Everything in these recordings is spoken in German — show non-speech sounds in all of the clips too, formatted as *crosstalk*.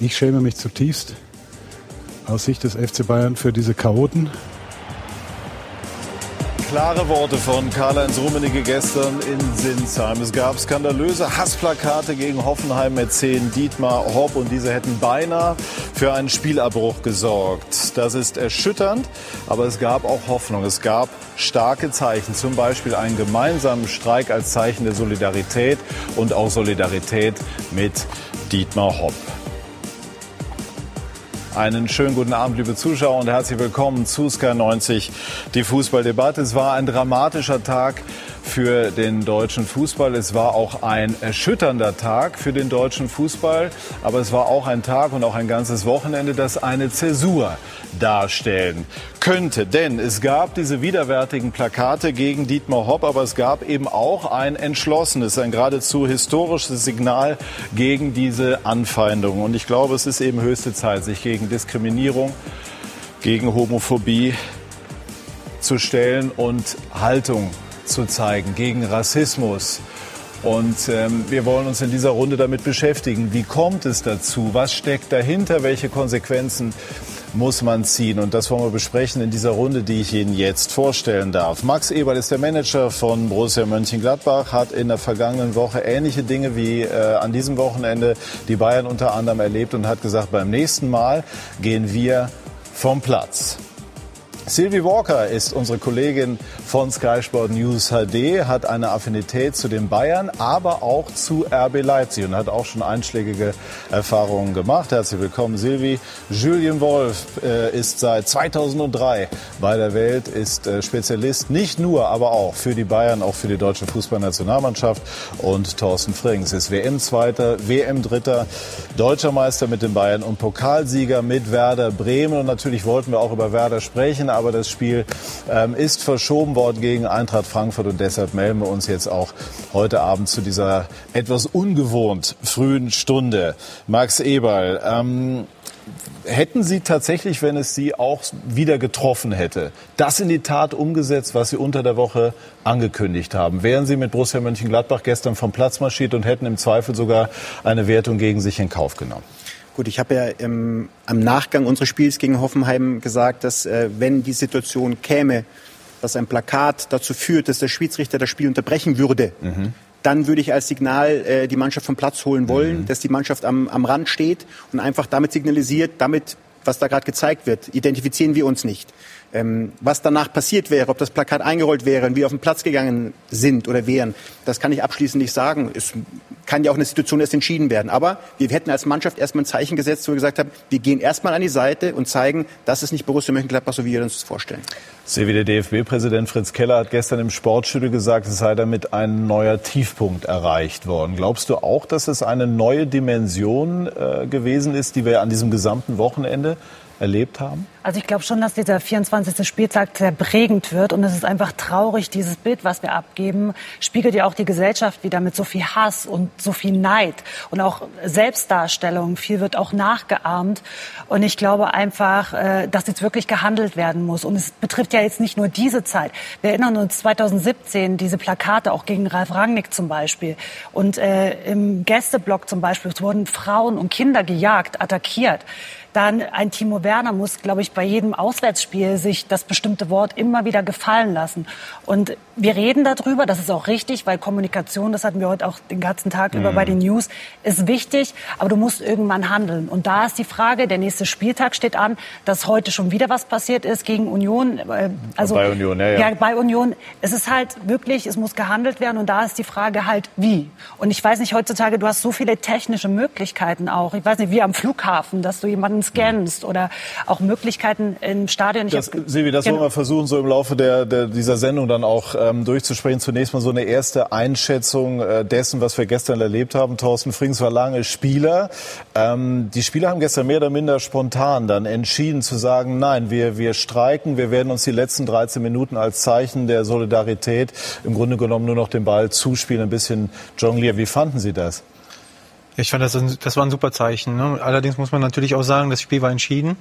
Ich schäme mich zutiefst aus Sicht des FC Bayern für diese Chaoten. Klare Worte von Karl-Heinz Rummenigge gestern in Sinsheim. Es gab skandalöse Hassplakate gegen Hoffenheim Mäzen Dietmar Hopp und diese hätten beinahe für einen Spielabbruch gesorgt. Das ist erschütternd, aber es gab auch Hoffnung. Es gab starke Zeichen, zum Beispiel einen gemeinsamen Streik als Zeichen der Solidarität und auch Solidarität mit Dietmar Hopp. Einen schönen guten Abend, liebe Zuschauer, und herzlich willkommen zu Sky 90, die Fußballdebatte. Es war ein dramatischer Tag für den deutschen Fußball. Es war auch ein erschütternder Tag für den deutschen Fußball. Aber es war auch ein Tag und auch ein ganzes Wochenende, das eine Zäsur darstellen könnte. Denn es gab diese widerwärtigen Plakate gegen Dietmar Hopp, aber es gab eben auch ein entschlossenes, ein geradezu historisches Signal gegen diese Anfeindung. Und ich glaube, es ist eben höchste Zeit, sich gegen Diskriminierung, gegen Homophobie zu stellen und Haltung zu zeigen gegen Rassismus. Und ähm, wir wollen uns in dieser Runde damit beschäftigen. Wie kommt es dazu? Was steckt dahinter? Welche Konsequenzen muss man ziehen? Und das wollen wir besprechen in dieser Runde, die ich Ihnen jetzt vorstellen darf. Max Eberl ist der Manager von Borussia Mönchengladbach, hat in der vergangenen Woche ähnliche Dinge wie äh, an diesem Wochenende die Bayern unter anderem erlebt und hat gesagt, beim nächsten Mal gehen wir vom Platz. Sylvie Walker ist unsere Kollegin von Sky Sport News HD, hat eine Affinität zu den Bayern, aber auch zu RB Leipzig und hat auch schon einschlägige Erfahrungen gemacht. Herzlich willkommen, Sylvie. Julian Wolf äh, ist seit 2003 bei der Welt, ist äh, Spezialist nicht nur, aber auch für die Bayern, auch für die deutsche Fußballnationalmannschaft. Und Thorsten Frings ist WM-Zweiter, WM-Dritter, Deutscher Meister mit den Bayern und Pokalsieger mit Werder Bremen. Und natürlich wollten wir auch über Werder sprechen aber das Spiel ähm, ist verschoben worden gegen Eintracht Frankfurt und deshalb melden wir uns jetzt auch heute Abend zu dieser etwas ungewohnt frühen Stunde. Max Eberl, ähm, hätten Sie tatsächlich, wenn es Sie auch wieder getroffen hätte, das in die Tat umgesetzt, was Sie unter der Woche angekündigt haben? Wären Sie mit Borussia Mönchengladbach gestern vom Platz marschiert und hätten im Zweifel sogar eine Wertung gegen sich in Kauf genommen? Gut, ich habe ja im, am Nachgang unseres Spiels gegen Hoffenheim gesagt, dass äh, wenn die Situation käme, dass ein Plakat dazu führt, dass der Schiedsrichter das Spiel unterbrechen würde, mhm. dann würde ich als Signal äh, die Mannschaft vom Platz holen wollen, mhm. dass die Mannschaft am, am Rand steht und einfach damit signalisiert, damit, was da gerade gezeigt wird, identifizieren wir uns nicht. Ähm, was danach passiert wäre, ob das Plakat eingerollt wäre und wir auf den Platz gegangen sind oder wären, das kann ich abschließend nicht sagen. Es kann ja auch eine Situation erst entschieden werden. Aber wir hätten als Mannschaft erstmal ein Zeichen gesetzt, wo wir gesagt haben, wir gehen erstmal an die Seite und zeigen, das ist nicht Borussia Mönchengladbach, so wie wir uns das vorstellen. Sehe wie der DFB-Präsident Fritz Keller hat gestern im Sportstudio gesagt, es sei damit ein neuer Tiefpunkt erreicht worden. Glaubst du auch, dass es eine neue Dimension äh, gewesen ist, die wir an diesem gesamten Wochenende erlebt haben? Also ich glaube schon, dass dieser 24. Spieltag sehr prägend wird und es ist einfach traurig, dieses Bild, was wir abgeben, spiegelt ja auch die Gesellschaft wieder mit so viel Hass und so viel Neid und auch Selbstdarstellung. Viel wird auch nachgeahmt und ich glaube einfach, äh, dass jetzt wirklich gehandelt werden muss und es betrifft ja jetzt nicht nur diese Zeit. Wir erinnern uns 2017 diese Plakate auch gegen Ralf Rangnick zum Beispiel und äh, im Gästeblock zum Beispiel wurden Frauen und Kinder gejagt, attackiert dann ein Timo Werner muss, glaube ich, bei jedem Auswärtsspiel sich das bestimmte Wort immer wieder gefallen lassen. Und wir reden darüber, das ist auch richtig, weil Kommunikation, das hatten wir heute auch den ganzen Tag mhm. über bei den News, ist wichtig, aber du musst irgendwann handeln. Und da ist die Frage, der nächste Spieltag steht an, dass heute schon wieder was passiert ist gegen Union. Äh, also, bei Union, ja, ja. ja, bei Union. Es ist halt wirklich, es muss gehandelt werden und da ist die Frage halt, wie. Und ich weiß nicht, heutzutage, du hast so viele technische Möglichkeiten auch. Ich weiß nicht, wie am Flughafen, dass du jemanden scannst oder auch Möglichkeiten im Stadion. Das, Silvi, das wollen wir versuchen, so im Laufe der, der, dieser Sendung dann auch ähm, durchzusprechen. Zunächst mal so eine erste Einschätzung äh, dessen, was wir gestern erlebt haben. Thorsten Frings war lange Spieler. Ähm, die Spieler haben gestern mehr oder minder spontan dann entschieden zu sagen, nein, wir, wir streiken, wir werden uns die letzten 13 Minuten als Zeichen der Solidarität im Grunde genommen nur noch den Ball zuspielen, ein bisschen jonglieren. Wie fanden Sie das? Ich fand, das, das war ein super Zeichen. Ne? Allerdings muss man natürlich auch sagen, das Spiel war entschieden.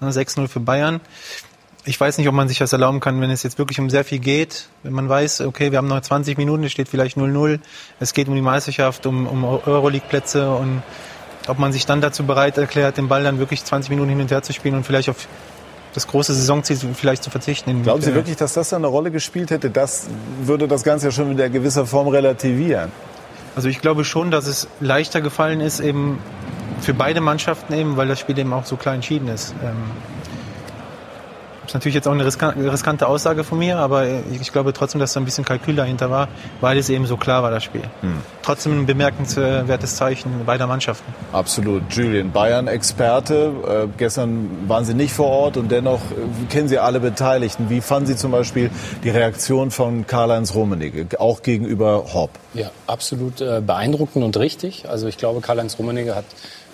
Ne? 6-0 für Bayern. Ich weiß nicht, ob man sich das erlauben kann, wenn es jetzt wirklich um sehr viel geht. Wenn man weiß, okay, wir haben noch 20 Minuten, es steht vielleicht 0-0. Es geht um die Meisterschaft, um, um Euroleague-Plätze und ob man sich dann dazu bereit erklärt, den Ball dann wirklich 20 Minuten hin und her zu spielen und vielleicht auf das große Saisonziel vielleicht zu verzichten. Glauben Sie wirklich, dass das eine Rolle gespielt hätte? Das würde das Ganze ja schon in gewisser Form relativieren. Also ich glaube schon, dass es leichter gefallen ist, eben für beide Mannschaften eben, weil das Spiel eben auch so klar entschieden ist. Ähm, ist natürlich jetzt auch eine riskante Aussage von mir, aber ich glaube trotzdem, dass da ein bisschen Kalkül dahinter war, weil es eben so klar war, das Spiel. Hm. Trotzdem ein bemerkenswertes Zeichen beider Mannschaften. Absolut. Julian, Bayern-Experte. Äh, gestern waren Sie nicht vor Ort und dennoch äh, kennen Sie alle Beteiligten. Wie fanden Sie zum Beispiel die Reaktion von Karl-Heinz Rummenigge, auch gegenüber Hopp? Ja, absolut äh, beeindruckend und richtig. Also ich glaube, Karl-Heinz Rummenigge hat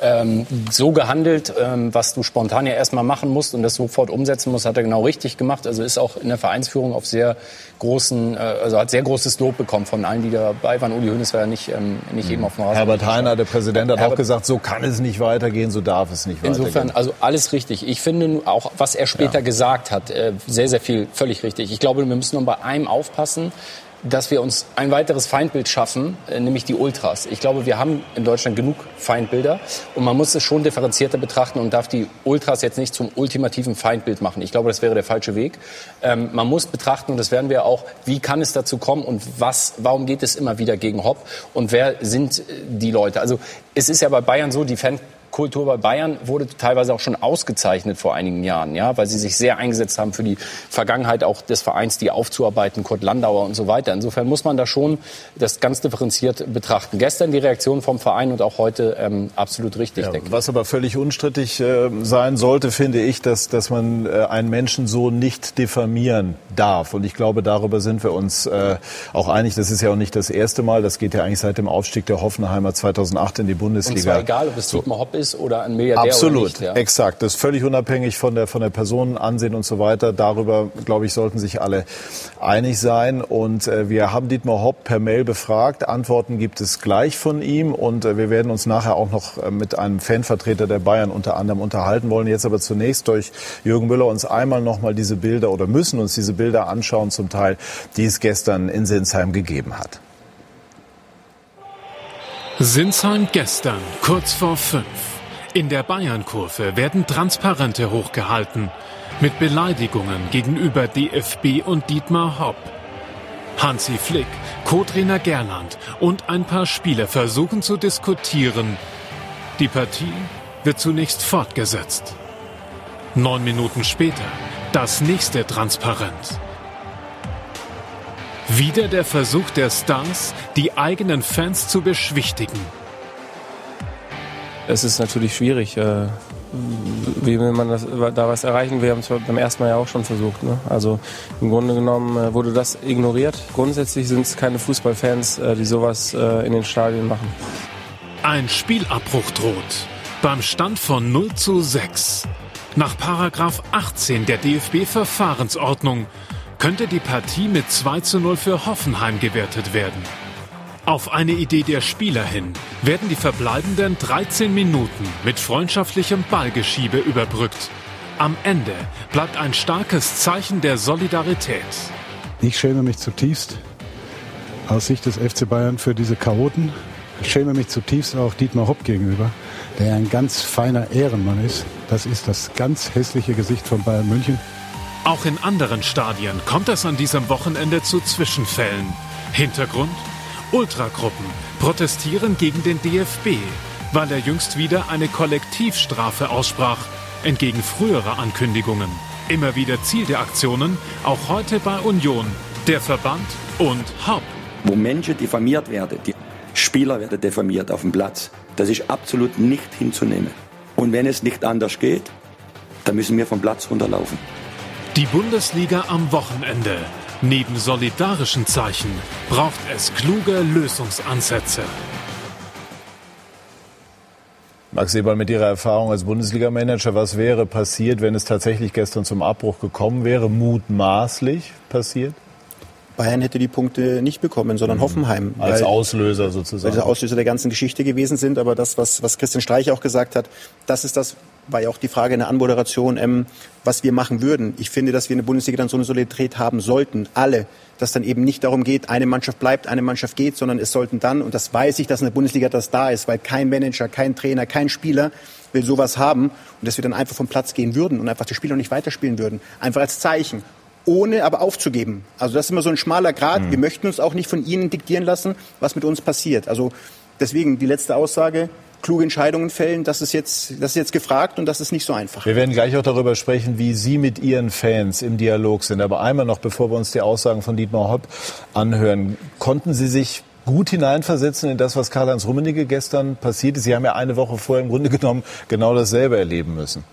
ähm, so gehandelt, ähm, was du spontan ja erstmal machen musst und das sofort umsetzen musst, hat er genau richtig gemacht. Also ist auch in der Vereinsführung auf sehr großen, äh, also hat sehr großes Lob bekommen von allen, die dabei waren. Uli Hoeneß war ja nicht, ähm, nicht eben auf dem Rasen. Herbert Heiner, der Präsident, hat Herbert, auch gesagt, so kann es nicht weitergehen, so darf es nicht weitergehen. Insofern, also alles richtig. Ich finde auch, was er später ja. gesagt hat, äh, sehr, sehr viel, völlig richtig. Ich glaube, wir müssen nur bei einem aufpassen dass wir uns ein weiteres Feindbild schaffen, äh, nämlich die Ultras. Ich glaube, wir haben in Deutschland genug Feindbilder und man muss es schon differenzierter betrachten und darf die Ultras jetzt nicht zum ultimativen Feindbild machen. Ich glaube, das wäre der falsche Weg. Ähm, man muss betrachten, und das werden wir auch, wie kann es dazu kommen und was, warum geht es immer wieder gegen Hopp und wer sind äh, die Leute? Also es ist ja bei Bayern so, die Fan Kultur bei Bayern wurde teilweise auch schon ausgezeichnet vor einigen Jahren, ja, weil sie sich sehr eingesetzt haben für die Vergangenheit auch des Vereins, die aufzuarbeiten, Kurt Landauer und so weiter. Insofern muss man da schon das ganz differenziert betrachten. Gestern die Reaktion vom Verein und auch heute ähm, absolut richtig, ja, denke ich. Was aber völlig unstrittig äh, sein sollte, finde ich, dass, dass man äh, einen Menschen so nicht diffamieren darf. Und ich glaube, darüber sind wir uns äh, auch einig. Das ist ja auch nicht das erste Mal. Das geht ja eigentlich seit dem Aufstieg der Hoffenheimer 2008 in die Bundesliga. Und zwar egal, ob es Dietmar Hopp ist ist oder ein Milliardär Absolut, oder nicht. Ja. exakt. Das ist völlig unabhängig von der, von der Person, Ansehen und so weiter. Darüber, glaube ich, sollten sich alle einig sein. Und äh, wir haben Dietmar Hopp per Mail befragt. Antworten gibt es gleich von ihm. Und äh, wir werden uns nachher auch noch äh, mit einem Fanvertreter der Bayern unter anderem unterhalten wollen. Jetzt aber zunächst durch Jürgen Müller uns einmal noch mal diese Bilder oder müssen uns diese Bilder anschauen, zum Teil, die es gestern in Sinsheim gegeben hat. Sinsheim gestern, kurz vor fünf. In der Bayernkurve werden Transparente hochgehalten mit Beleidigungen gegenüber DFB und Dietmar Hopp. Hansi Flick, Co-Trainer Gerland und ein paar Spieler versuchen zu diskutieren. Die Partie wird zunächst fortgesetzt. Neun Minuten später das nächste Transparent. Wieder der Versuch der Stars, die eigenen Fans zu beschwichtigen. Es ist natürlich schwierig. Äh, wie will man das, da was erreichen? Wir haben es beim ersten Mal ja auch schon versucht. Ne? Also im Grunde genommen äh, wurde das ignoriert. Grundsätzlich sind es keine Fußballfans, äh, die sowas in den Stadien machen. Ein Spielabbruch droht. Beim Stand von 0 zu 6. Nach Paragraph 18 der DFB-Verfahrensordnung könnte die Partie mit 2 zu 0 für Hoffenheim gewertet werden. Auf eine Idee der Spieler hin werden die verbleibenden 13 Minuten mit freundschaftlichem Ballgeschiebe überbrückt. Am Ende bleibt ein starkes Zeichen der Solidarität. Ich schäme mich zutiefst aus Sicht des FC Bayern für diese Chaoten. Ich schäme mich zutiefst auch Dietmar Hopp gegenüber, der ein ganz feiner Ehrenmann ist. Das ist das ganz hässliche Gesicht von Bayern München. Auch in anderen Stadien kommt es an diesem Wochenende zu Zwischenfällen. Hintergrund? Ultragruppen protestieren gegen den DFB, weil er jüngst wieder eine Kollektivstrafe aussprach, entgegen früherer Ankündigungen. Immer wieder Ziel der Aktionen, auch heute bei Union, der Verband und Haupt. Wo Menschen diffamiert werden, die Spieler werden diffamiert auf dem Platz, das ist absolut nicht hinzunehmen. Und wenn es nicht anders geht, dann müssen wir vom Platz runterlaufen. Die Bundesliga am Wochenende. Neben solidarischen Zeichen braucht es kluge Lösungsansätze. Max Eberl, mit Ihrer Erfahrung als Bundesliga-Manager, was wäre passiert, wenn es tatsächlich gestern zum Abbruch gekommen wäre, mutmaßlich passiert? Bayern hätte die Punkte nicht bekommen, sondern Hoffenheim. Als weil- Auslöser weil sozusagen. sie der Auslöser der ganzen Geschichte gewesen sind. Aber das, was, was Christian Streich auch gesagt hat, das ist das, war ja auch die Frage in der Anmoderation, ähm, was wir machen würden. Ich finde, dass wir in der Bundesliga dann so eine Solidarität haben sollten, alle, dass dann eben nicht darum geht, eine Mannschaft bleibt, eine Mannschaft geht, sondern es sollten dann, und das weiß ich, dass in der Bundesliga das da ist, weil kein Manager, kein Trainer, kein Spieler will sowas haben und dass wir dann einfach vom Platz gehen würden und einfach das Spiel noch nicht weiterspielen würden. Einfach als Zeichen ohne aber aufzugeben. Also das ist immer so ein schmaler Grad. Wir möchten uns auch nicht von Ihnen diktieren lassen, was mit uns passiert. Also deswegen die letzte Aussage, kluge Entscheidungen fällen, das ist jetzt, das ist jetzt gefragt und das ist nicht so einfach. Wir werden gleich auch darüber sprechen, wie Sie mit Ihren Fans im Dialog sind. Aber einmal noch, bevor wir uns die Aussagen von Dietmar Hopp anhören, konnten Sie sich gut hineinversetzen in das, was Karl-Heinz Rummenigge gestern passiert ist? Sie haben ja eine Woche vorher im Grunde genommen genau dasselbe erleben müssen.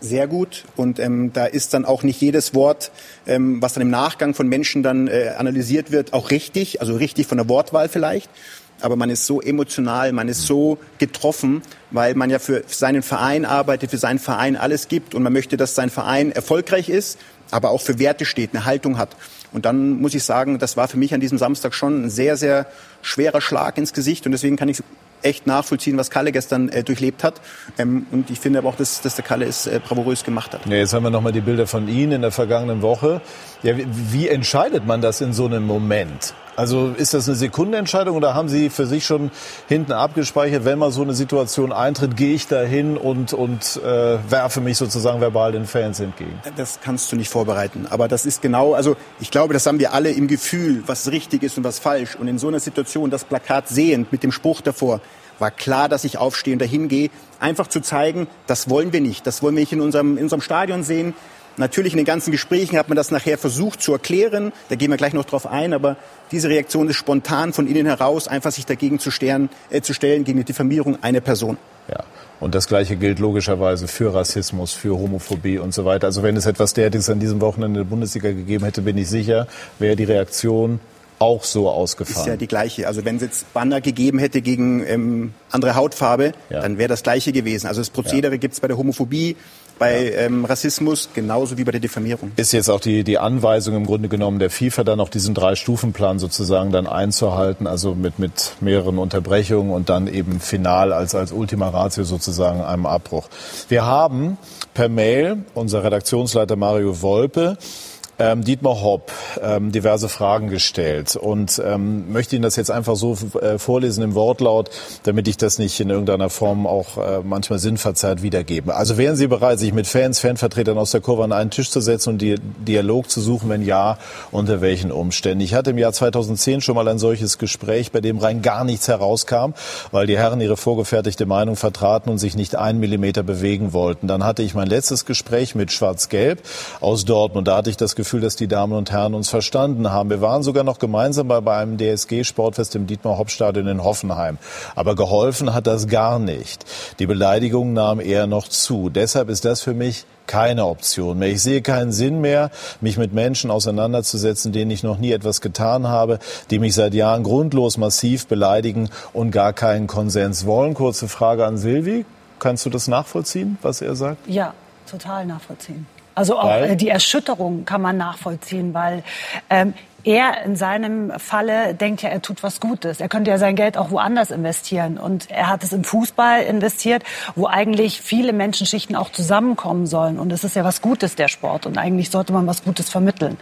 Sehr gut und ähm, da ist dann auch nicht jedes Wort, ähm, was dann im Nachgang von Menschen dann äh, analysiert wird, auch richtig, also richtig von der Wortwahl vielleicht. Aber man ist so emotional, man ist so getroffen, weil man ja für seinen Verein arbeitet, für seinen Verein alles gibt und man möchte, dass sein Verein erfolgreich ist, aber auch für Werte steht, eine Haltung hat. Und dann muss ich sagen, das war für mich an diesem Samstag schon ein sehr, sehr schwerer Schlag ins Gesicht und deswegen kann ich echt nachvollziehen, was Kalle gestern äh, durchlebt hat. Ähm, und ich finde aber auch, dass, dass der Kalle es äh, bravourös gemacht hat. Ja, jetzt haben wir noch mal die Bilder von Ihnen in der vergangenen Woche. Ja, wie, wie entscheidet man das in so einem Moment? Also ist das eine Sekundenentscheidung oder haben Sie für sich schon hinten abgespeichert, wenn mal so eine Situation eintritt, gehe ich da hin und, und äh, werfe mich sozusagen verbal den Fans entgegen? Das kannst du nicht vorbereiten. Aber das ist genau, also ich glaube, das haben wir alle im Gefühl, was richtig ist und was falsch. Und in so einer Situation das Plakat sehend mit dem Spruch davor, war klar, dass ich aufstehe und dahin gehe, einfach zu zeigen, das wollen wir nicht. Das wollen wir nicht in unserem, in unserem Stadion sehen. Natürlich in den ganzen Gesprächen hat man das nachher versucht zu erklären. Da gehen wir gleich noch drauf ein. Aber diese Reaktion ist spontan von innen heraus, einfach sich dagegen zu, stellen, äh, zu stellen, gegen die Diffamierung einer Person. Ja. Und das Gleiche gilt logischerweise für Rassismus, für Homophobie und so weiter. Also wenn es etwas derartiges an diesem Wochenende in der Bundesliga gegeben hätte, bin ich sicher, wäre die Reaktion auch so Ist ausgefallen. ja die gleiche. Also wenn es jetzt Banner gegeben hätte gegen ähm, andere Hautfarbe, Ja. dann wäre das gleiche gewesen. Also das Prozedere gibt's bei der Homophobie, bei ähm, Rassismus, genauso wie bei der Diffamierung. Ist jetzt auch die, die Anweisung im Grunde genommen der FIFA dann auch diesen Drei-Stufen-Plan sozusagen dann einzuhalten, also mit, mit mehreren Unterbrechungen und dann eben final als, als Ultima Ratio sozusagen einem Abbruch. Wir haben per Mail unser Redaktionsleiter Mario Wolpe ähm, Dietmar Hopp ähm, diverse Fragen gestellt und ähm, möchte Ihnen das jetzt einfach so äh, vorlesen im Wortlaut, damit ich das nicht in irgendeiner Form auch äh, manchmal sinnverzerrt wiedergebe. Also wären Sie bereit, sich mit Fans, Fanvertretern aus der Kurve an einen Tisch zu setzen und die Dialog zu suchen? Wenn ja, unter welchen Umständen? Ich hatte im Jahr 2010 schon mal ein solches Gespräch, bei dem rein gar nichts herauskam, weil die Herren ihre vorgefertigte Meinung vertraten und sich nicht einen Millimeter bewegen wollten. Dann hatte ich mein letztes Gespräch mit Schwarz-Gelb aus Dortmund. Da hatte ich das Gefühl, dass die Damen und Herren uns verstanden haben. Wir waren sogar noch gemeinsam bei einem DSG-Sportfest im Dietmar-Hopp-Stadion in Hoffenheim. Aber geholfen hat das gar nicht. Die Beleidigung nahm eher noch zu. Deshalb ist das für mich keine Option mehr. Ich sehe keinen Sinn mehr, mich mit Menschen auseinanderzusetzen, denen ich noch nie etwas getan habe, die mich seit Jahren grundlos massiv beleidigen und gar keinen Konsens wollen. Kurze Frage an Silvi. Kannst du das nachvollziehen, was er sagt? Ja, total nachvollziehen. Also auch Weil? äh, die Erschütterung kann man nachvollziehen, weil ähm, er in seinem Falle denkt ja, er tut was Gutes. Er könnte ja sein Geld auch woanders investieren. Und er hat es im Fußball investiert, wo eigentlich viele Menschenschichten auch zusammenkommen sollen. Und es ist ja was Gutes, der Sport. Und eigentlich sollte man was Gutes vermitteln.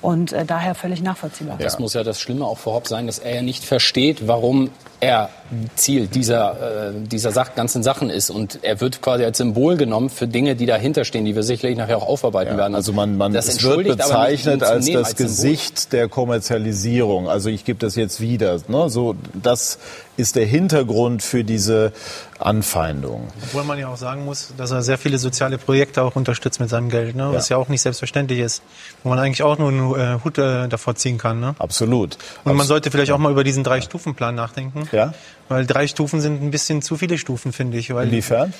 Und äh, daher völlig nachvollziehbar. Das muss ja das Schlimme auch für Hopp sein, dass er ja nicht versteht, warum er Ziel dieser, äh, dieser Sach ganzen Sachen ist. Und er wird quasi als Symbol genommen für Dinge, die dahinter stehen, die wir sicherlich nachher auch aufarbeiten werden. Also man, man das es wird bezeichnet als das. Gesicht der Kommerzialisierung. Also ich gebe das jetzt wieder. Ne? So, das ist der Hintergrund für diese Anfeindung. Obwohl man ja auch sagen muss, dass er sehr viele soziale Projekte auch unterstützt mit seinem Geld, ne? was ja. auch nicht selbstverständlich ist. Wo man eigentlich auch nur einen äh, Hut äh, davor ziehen kann. Ne? Absolut. Und man sollte vielleicht auch mal über diesen Drei-Stufen-Plan nachdenken. Ja? Weil drei Stufen sind ein bisschen zu viele Stufen, finde ich. Weil Inwiefern?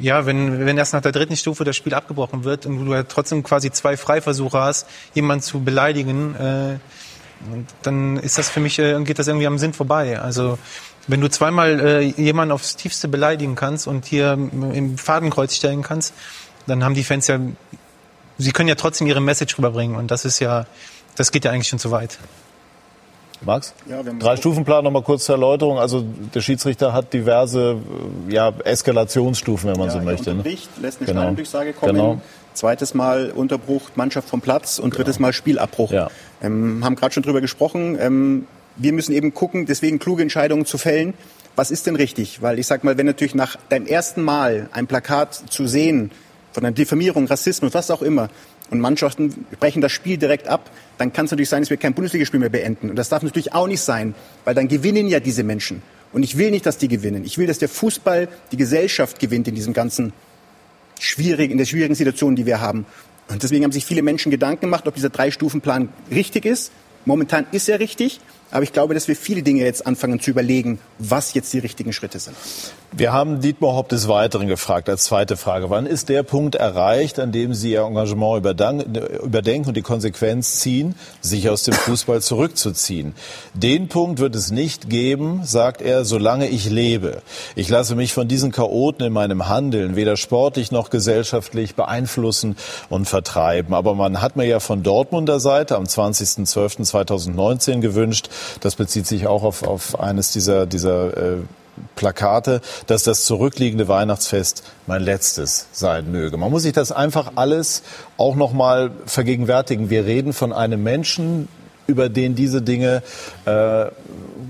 Ja, wenn, wenn erst nach der dritten Stufe das Spiel abgebrochen wird und du ja trotzdem quasi zwei Freiversuche hast, jemanden zu beleidigen, äh, dann ist das für mich, äh, geht das irgendwie am Sinn vorbei. Also wenn du zweimal äh, jemanden aufs Tiefste beleidigen kannst und hier im Fadenkreuz stellen kannst, dann haben die Fans ja, sie können ja trotzdem ihre Message rüberbringen und das ist ja, das geht ja eigentlich schon zu weit. Max? Ja, Drei-Stufen-Plan nochmal kurz zur Erläuterung. Also der Schiedsrichter hat diverse ja, Eskalationsstufen, wenn man ja, so möchte. Er unterbricht, ne? lässt eine genau. Schneiderndurchsage kommen. Genau. Zweites Mal Unterbruch, Mannschaft vom Platz und drittes Mal Spielabbruch. Ja. Ähm, haben gerade schon drüber gesprochen. Ähm, wir müssen eben gucken, deswegen kluge Entscheidungen zu fällen. Was ist denn richtig? Weil ich sag mal, wenn natürlich nach deinem ersten Mal ein Plakat zu sehen von einer Diffamierung, Rassismus, was auch immer, und Mannschaften brechen das Spiel direkt ab, dann kann es natürlich sein, dass wir kein Bundesligaspiel mehr beenden. Und das darf natürlich auch nicht sein, weil dann gewinnen ja diese Menschen. Und ich will nicht, dass die gewinnen. Ich will, dass der Fußball die Gesellschaft gewinnt in diesem ganzen schwierigen, in der schwierigen Situation, die wir haben. Und deswegen haben sich viele Menschen Gedanken gemacht, ob dieser Drei-Stufen-Plan richtig ist. Momentan ist er richtig. Aber ich glaube, dass wir viele Dinge jetzt anfangen zu überlegen, was jetzt die richtigen Schritte sind. Wir haben Dietmar Hopp des Weiteren gefragt als zweite Frage. Wann ist der Punkt erreicht, an dem Sie Ihr Engagement überdenken und die Konsequenz ziehen, sich aus dem Fußball zurückzuziehen? Den Punkt wird es nicht geben, sagt er, solange ich lebe. Ich lasse mich von diesen Chaoten in meinem Handeln weder sportlich noch gesellschaftlich beeinflussen und vertreiben. Aber man hat mir ja von Dortmunder Seite am 20.12.2019 gewünscht, das bezieht sich auch auf, auf eines dieser, dieser äh, Plakate, dass das zurückliegende Weihnachtsfest mein letztes sein möge. Man muss sich das einfach alles auch noch mal vergegenwärtigen. Wir reden von einem Menschen, über den diese Dinge äh,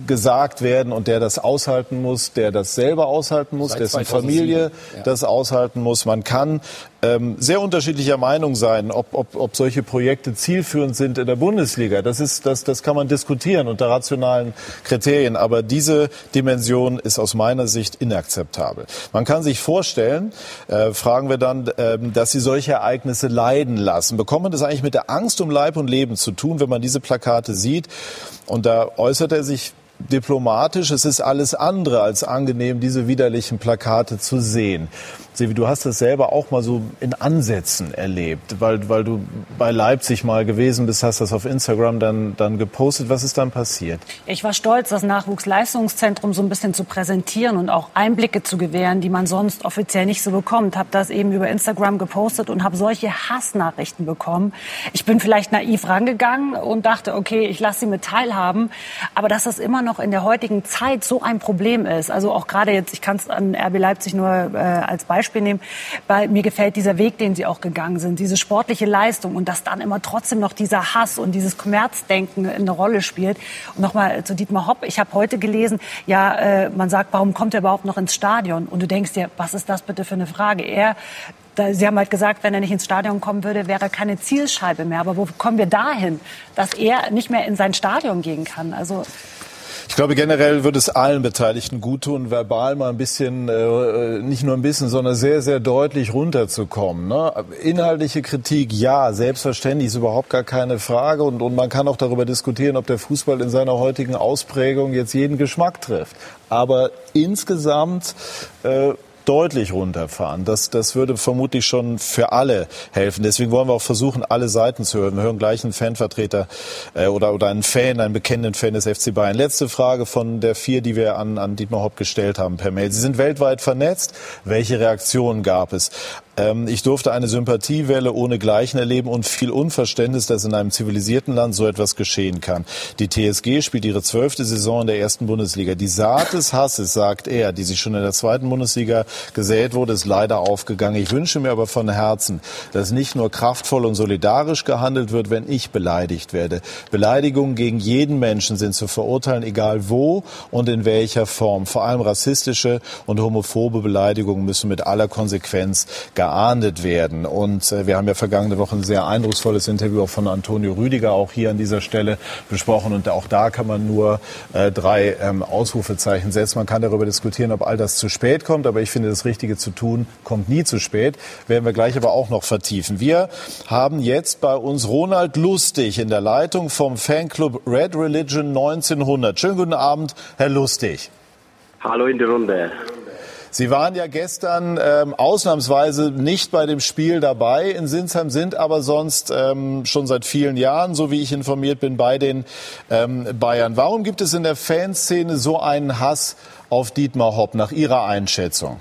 gesagt werden und der das aushalten muss, der das selber aushalten muss, Seit dessen 2007. Familie ja. das aushalten muss. Man kann ähm, sehr unterschiedlicher Meinung sein, ob, ob, ob solche Projekte zielführend sind in der Bundesliga. Das, ist, das, das kann man diskutieren unter rationalen Kriterien. Aber diese Dimension ist aus meiner Sicht inakzeptabel. Man kann sich vorstellen, äh, fragen wir dann, äh, dass sie solche Ereignisse leiden lassen. Bekommt man das eigentlich mit der Angst um Leib und Leben zu tun, wenn man diese Plakate sieht? Und da äußert er sich diplomatisch. Es ist alles andere als angenehm, diese widerlichen Plakate zu sehen. Sevi, du hast das selber auch mal so in Ansätzen erlebt, weil, weil du bei Leipzig mal gewesen bist, hast das auf Instagram dann, dann gepostet. Was ist dann passiert? Ich war stolz, das Nachwuchsleistungszentrum so ein bisschen zu präsentieren und auch Einblicke zu gewähren, die man sonst offiziell nicht so bekommt. Habe das eben über Instagram gepostet und habe solche Hassnachrichten bekommen. Ich bin vielleicht naiv rangegangen und dachte, okay, ich lasse sie mit teilhaben. Aber dass das immer noch in der heutigen Zeit so ein Problem ist, also auch gerade jetzt, ich kann es an RB Leipzig nur äh, als Beispiel Beispiel nehmen, weil mir gefällt dieser Weg, den Sie auch gegangen sind, diese sportliche Leistung und dass dann immer trotzdem noch dieser Hass und dieses Kommerzdenken eine Rolle spielt. Und nochmal zu Dietmar Hopp. Ich habe heute gelesen, ja, äh, man sagt, warum kommt er überhaupt noch ins Stadion? Und du denkst dir, was ist das bitte für eine Frage? Er Sie haben halt gesagt, wenn er nicht ins Stadion kommen würde, wäre er keine Zielscheibe mehr. Aber wo kommen wir dahin, dass er nicht mehr in sein Stadion gehen kann? Also ich glaube, generell würde es allen Beteiligten gut tun, verbal mal ein bisschen, äh, nicht nur ein bisschen, sondern sehr, sehr deutlich runterzukommen. Ne? Inhaltliche Kritik, ja, selbstverständlich, ist überhaupt gar keine Frage. Und, und man kann auch darüber diskutieren, ob der Fußball in seiner heutigen Ausprägung jetzt jeden Geschmack trifft. Aber insgesamt äh, deutlich runterfahren. Das, das würde vermutlich schon für alle helfen. Deswegen wollen wir auch versuchen, alle Seiten zu hören. Wir hören gleich einen Fanvertreter äh, oder, oder einen Fan, einen bekennenden Fan des FC Bayern. Letzte Frage von der vier, die wir an, an Dietmar Hopp gestellt haben per Mail. Sie sind weltweit vernetzt. Welche Reaktionen gab es? Ähm, ich durfte eine Sympathiewelle ohne Gleichen erleben und viel Unverständnis, dass in einem zivilisierten Land so etwas geschehen kann. Die TSG spielt ihre zwölfte Saison in der ersten Bundesliga. Die Saat des Hasses, sagt er, die sich schon in der zweiten Bundesliga gesät wurde, ist leider aufgegangen. Ich wünsche mir aber von Herzen, dass nicht nur kraftvoll und solidarisch gehandelt wird, wenn ich beleidigt werde. Beleidigungen gegen jeden Menschen sind zu verurteilen, egal wo und in welcher Form. Vor allem rassistische und homophobe Beleidigungen müssen mit aller Konsequenz geahndet werden. Und äh, wir haben ja vergangene Woche ein sehr eindrucksvolles Interview auch von Antonio Rüdiger auch hier an dieser Stelle besprochen. Und auch da kann man nur äh, drei ähm, Ausrufezeichen setzen. Man kann darüber diskutieren, ob all das zu spät kommt. Aber ich finde, das Richtige zu tun kommt nie zu spät. Werden wir gleich aber auch noch vertiefen. Wir haben jetzt bei uns Ronald Lustig in der Leitung vom Fanclub Red Religion 1900. Schönen guten Abend, Herr Lustig. Hallo in die Runde. Sie waren ja gestern ähm, ausnahmsweise nicht bei dem Spiel dabei in Sinsheim, sind aber sonst ähm, schon seit vielen Jahren, so wie ich informiert bin, bei den ähm, Bayern. Warum gibt es in der Fanszene so einen Hass auf Dietmar Hopp nach Ihrer Einschätzung?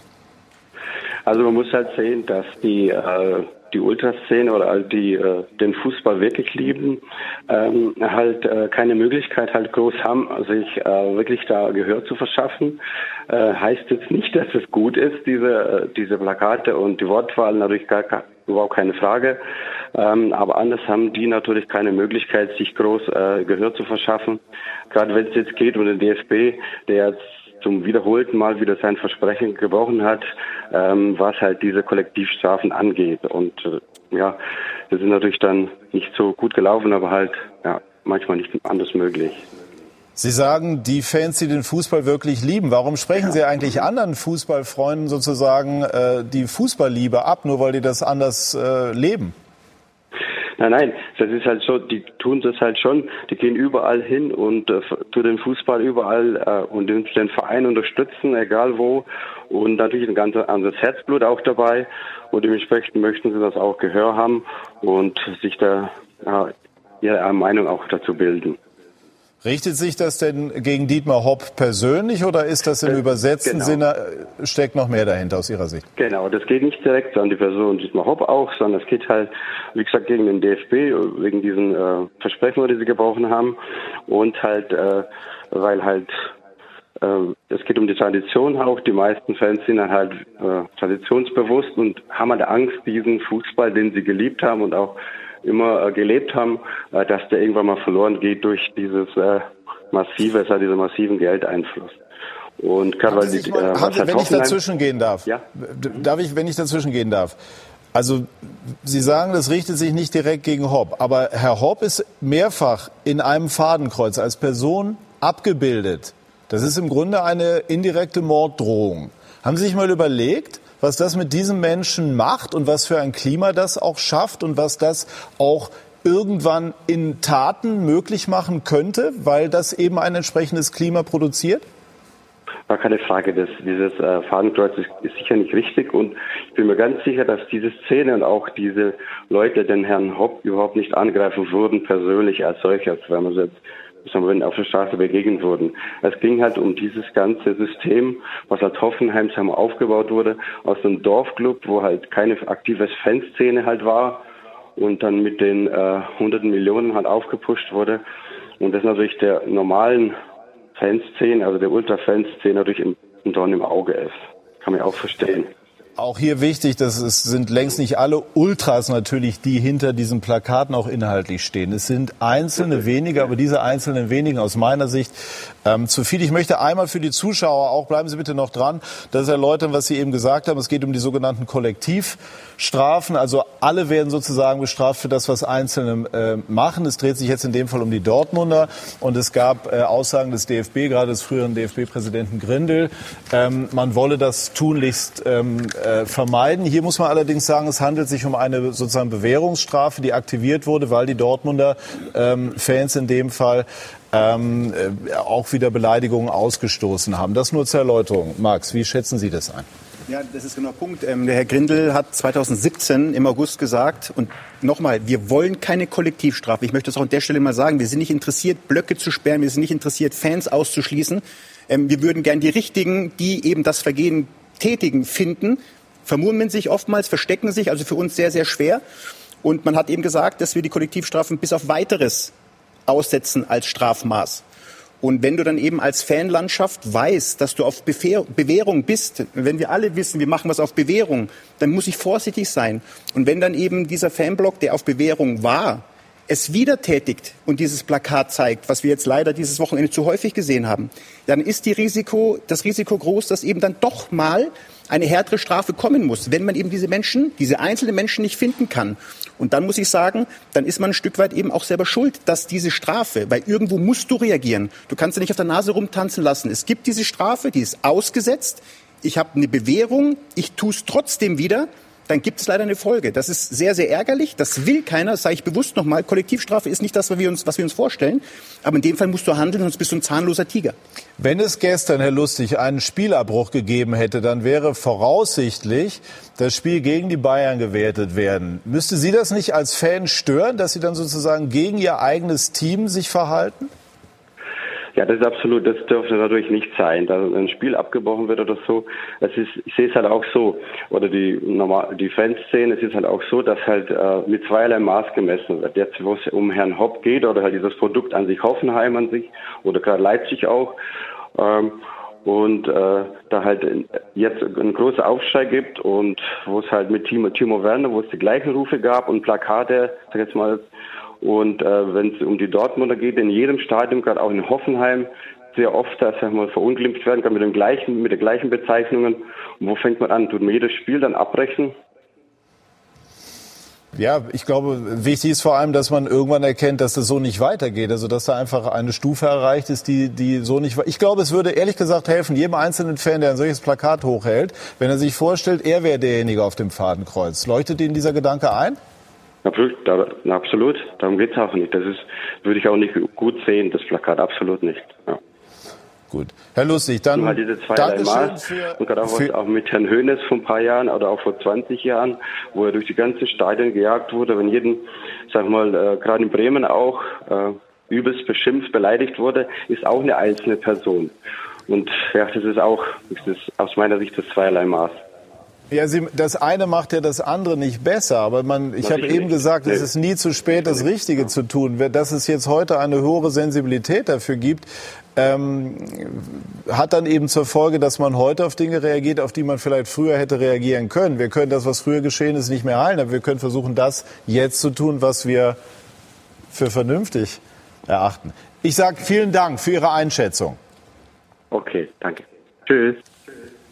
Also man muss halt sehen, dass die äh, die Ultraszene oder all die äh, den Fußball wirklich lieben, ähm, halt äh, keine Möglichkeit halt groß haben, sich äh, wirklich da Gehör zu verschaffen. Äh, heißt jetzt nicht, dass es gut ist, diese, äh, diese Plakate und die Wortwahl natürlich gar überhaupt keine Frage. Ähm, aber anders haben die natürlich keine Möglichkeit, sich groß äh, Gehör zu verschaffen. Gerade wenn es jetzt geht um den DFB, der jetzt zum wiederholten Mal wieder sein Versprechen gebrochen hat, ähm, was halt diese Kollektivstrafen angeht. Und äh, ja, das ist natürlich dann nicht so gut gelaufen, aber halt ja manchmal nicht anders möglich. Sie sagen, die Fans, die den Fußball wirklich lieben, warum sprechen Sie eigentlich anderen Fußballfreunden sozusagen äh, die Fußballliebe ab, nur weil die das anders äh, leben? Nein, nein, das ist halt so, die tun das halt schon, die gehen überall hin und äh, tun den Fußball überall äh, und den, Verein unterstützen, egal wo. Und natürlich ein ganz anderes Herzblut auch dabei. Und dementsprechend möchten sie das auch Gehör haben und sich da ja, ihre Meinung auch dazu bilden. Richtet sich das denn gegen Dietmar Hopp persönlich oder ist das im äh, übersetzten genau. Sinne, äh, steckt noch mehr dahinter aus Ihrer Sicht? Genau, das geht nicht direkt an die Person Dietmar Hopp auch, sondern es geht halt, wie gesagt, gegen den DFB, wegen diesen äh, Versprechen, die sie gebrochen haben und halt, äh, weil halt äh, es geht um die Tradition auch. Die meisten Fans sind dann halt äh, traditionsbewusst und haben halt Angst, diesen Fußball, den sie geliebt haben und auch immer äh, gelebt haben, äh, dass der irgendwann mal verloren geht durch dieses äh, massive, also diesen massiven Geldeinfluss. Und mal, äh, haben wenn ich dazwischen gehen darf, ja? darf ich, wenn ich dazwischen gehen darf. Also Sie sagen, das richtet sich nicht direkt gegen Hopp, aber Herr Hopp ist mehrfach in einem Fadenkreuz als Person abgebildet. Das ist im Grunde eine indirekte Morddrohung. Haben Sie sich mal überlegt, was das mit diesem Menschen macht und was für ein Klima das auch schafft und was das auch irgendwann in Taten möglich machen könnte, weil das eben ein entsprechendes Klima produziert? War keine Frage. Das, dieses äh, Fadenkreuz ist, ist sicher nicht richtig und ich bin mir ganz sicher, dass diese Szene und auch diese Leute den Herrn Hopp überhaupt nicht angreifen würden, persönlich als solches, wenn man jetzt sondern auf der Straße begegnet wurden. Es ging halt um dieses ganze System, was als Hoffenheimsham aufgebaut wurde, aus einem Dorfclub, wo halt keine aktive Fanszene halt war und dann mit den äh, hunderten Millionen halt aufgepusht wurde. Und das natürlich der normalen Fanszene, also der Ultra-Fanszene natürlich im, Dorn im Auge ist. Kann man auch verstehen. Auch hier wichtig, dass es sind längst nicht alle Ultras natürlich, die hinter diesen Plakaten auch inhaltlich stehen. Es sind einzelne wenige, aber diese einzelnen wenigen aus meiner Sicht ähm, zu viel. Ich möchte einmal für die Zuschauer auch, bleiben Sie bitte noch dran, das erläutern, was Sie eben gesagt haben. Es geht um die sogenannten Kollektivstrafen. Also alle werden sozusagen bestraft für das, was Einzelne äh, machen. Es dreht sich jetzt in dem Fall um die Dortmunder und es gab äh, Aussagen des DFB, gerade des früheren DFB-Präsidenten Grindel. Ähm, man wolle das tunlichst ähm, äh, vermeiden. Hier muss man allerdings sagen, es handelt sich um eine sozusagen Bewährungsstrafe, die aktiviert wurde, weil die Dortmunder ähm, Fans in dem Fall ähm, äh, auch wieder Beleidigungen ausgestoßen haben. Das nur zur Erläuterung. Max, wie schätzen Sie das ein? Ja, das ist genau der Punkt. Ähm, der Herr Grindel hat 2017 im August gesagt, und nochmal, wir wollen keine Kollektivstrafe. Ich möchte das auch an der Stelle mal sagen. Wir sind nicht interessiert, Blöcke zu sperren. Wir sind nicht interessiert, Fans auszuschließen. Ähm, wir würden gern die Richtigen, die eben das Vergehen tätigen, finden, vermummen sich oftmals, verstecken sich, also für uns sehr, sehr schwer. Und man hat eben gesagt, dass wir die Kollektivstrafen bis auf weiteres aussetzen als Strafmaß. Und wenn du dann eben als Fanlandschaft weißt, dass du auf Bewährung bist, wenn wir alle wissen, wir machen was auf Bewährung, dann muss ich vorsichtig sein. Und wenn dann eben dieser Fanblock, der auf Bewährung war, es wieder tätigt und dieses Plakat zeigt, was wir jetzt leider dieses Wochenende zu häufig gesehen haben, dann ist die Risiko, das Risiko groß, dass eben dann doch mal eine härtere Strafe kommen muss, wenn man eben diese Menschen, diese einzelnen Menschen nicht finden kann. Und dann muss ich sagen, dann ist man ein Stück weit eben auch selber schuld, dass diese Strafe, weil irgendwo musst du reagieren. Du kannst ja nicht auf der Nase rumtanzen lassen. Es gibt diese Strafe, die ist ausgesetzt. Ich habe eine Bewährung, ich tue es trotzdem wieder dann gibt es leider eine Folge. Das ist sehr, sehr ärgerlich. Das will keiner, das sage ich bewusst nochmal. Kollektivstrafe ist nicht das, was wir, uns, was wir uns vorstellen. Aber in dem Fall musst du handeln, sonst bist du ein zahnloser Tiger. Wenn es gestern, Herr Lustig, einen Spielabbruch gegeben hätte, dann wäre voraussichtlich das Spiel gegen die Bayern gewertet werden. Müsste Sie das nicht als Fan stören, dass Sie dann sozusagen gegen Ihr eigenes Team sich verhalten? Ja, das ist absolut, das dürfte natürlich nicht sein, dass ein Spiel abgebrochen wird oder so. Es ist, ich sehe es halt auch so, oder die normal, die Fanszene, es ist halt auch so, dass halt äh, mit zweierlei Maß gemessen wird. Jetzt, wo es um Herrn Hopp geht oder halt dieses Produkt an sich, Hoffenheim an sich oder gerade Leipzig auch. Ähm, und äh, da halt jetzt ein großer Aufschrei gibt und wo es halt mit Timo, Timo Werner, wo es die gleichen Rufe gab und Plakate, sag jetzt mal, und äh, wenn es um die Dortmunder geht, in jedem Stadion, gerade auch in Hoffenheim, sehr oft, dass sag verunglimpft werden kann mit den gleichen, mit den gleichen Bezeichnungen. Und wo fängt man an? Tut man jedes Spiel dann abbrechen? Ja, ich glaube, wichtig ist vor allem, dass man irgendwann erkennt, dass das so nicht weitergeht. Also, dass da einfach eine Stufe erreicht ist, die, die so nicht. Ich glaube, es würde ehrlich gesagt helfen, jedem einzelnen Fan, der ein solches Plakat hochhält, wenn er sich vorstellt, er wäre derjenige auf dem Fadenkreuz. Leuchtet Ihnen dieser Gedanke ein? Absolut, da, absolut. Darum geht's auch nicht. Das ist, würde ich auch nicht gut sehen, das Plakat. Absolut nicht. Ja. Gut. Herr Lustig, dann halt diese zweierlei Maß. Für, und gerade auch, für, auch mit Herrn Höhnes vor ein paar Jahren oder auch vor 20 Jahren, wo er durch die ganzen Stadien gejagt wurde, wenn jeden, sag mal, äh, gerade in Bremen auch äh, übelst beschimpft, beleidigt wurde, ist auch eine einzelne Person. Und ja, das ist auch, das ist aus meiner Sicht das zweierlei Maß. Ja, Sie, das eine macht ja das andere nicht besser. Aber man, ich habe eben gesagt, es ist nie zu spät, das Richtige zu tun. Dass es jetzt heute eine höhere Sensibilität dafür gibt, ähm, hat dann eben zur Folge, dass man heute auf Dinge reagiert, auf die man vielleicht früher hätte reagieren können. Wir können das, was früher geschehen ist, nicht mehr heilen, aber wir können versuchen, das jetzt zu tun, was wir für vernünftig erachten. Ich sage vielen Dank für Ihre Einschätzung. Okay, danke. Tschüss.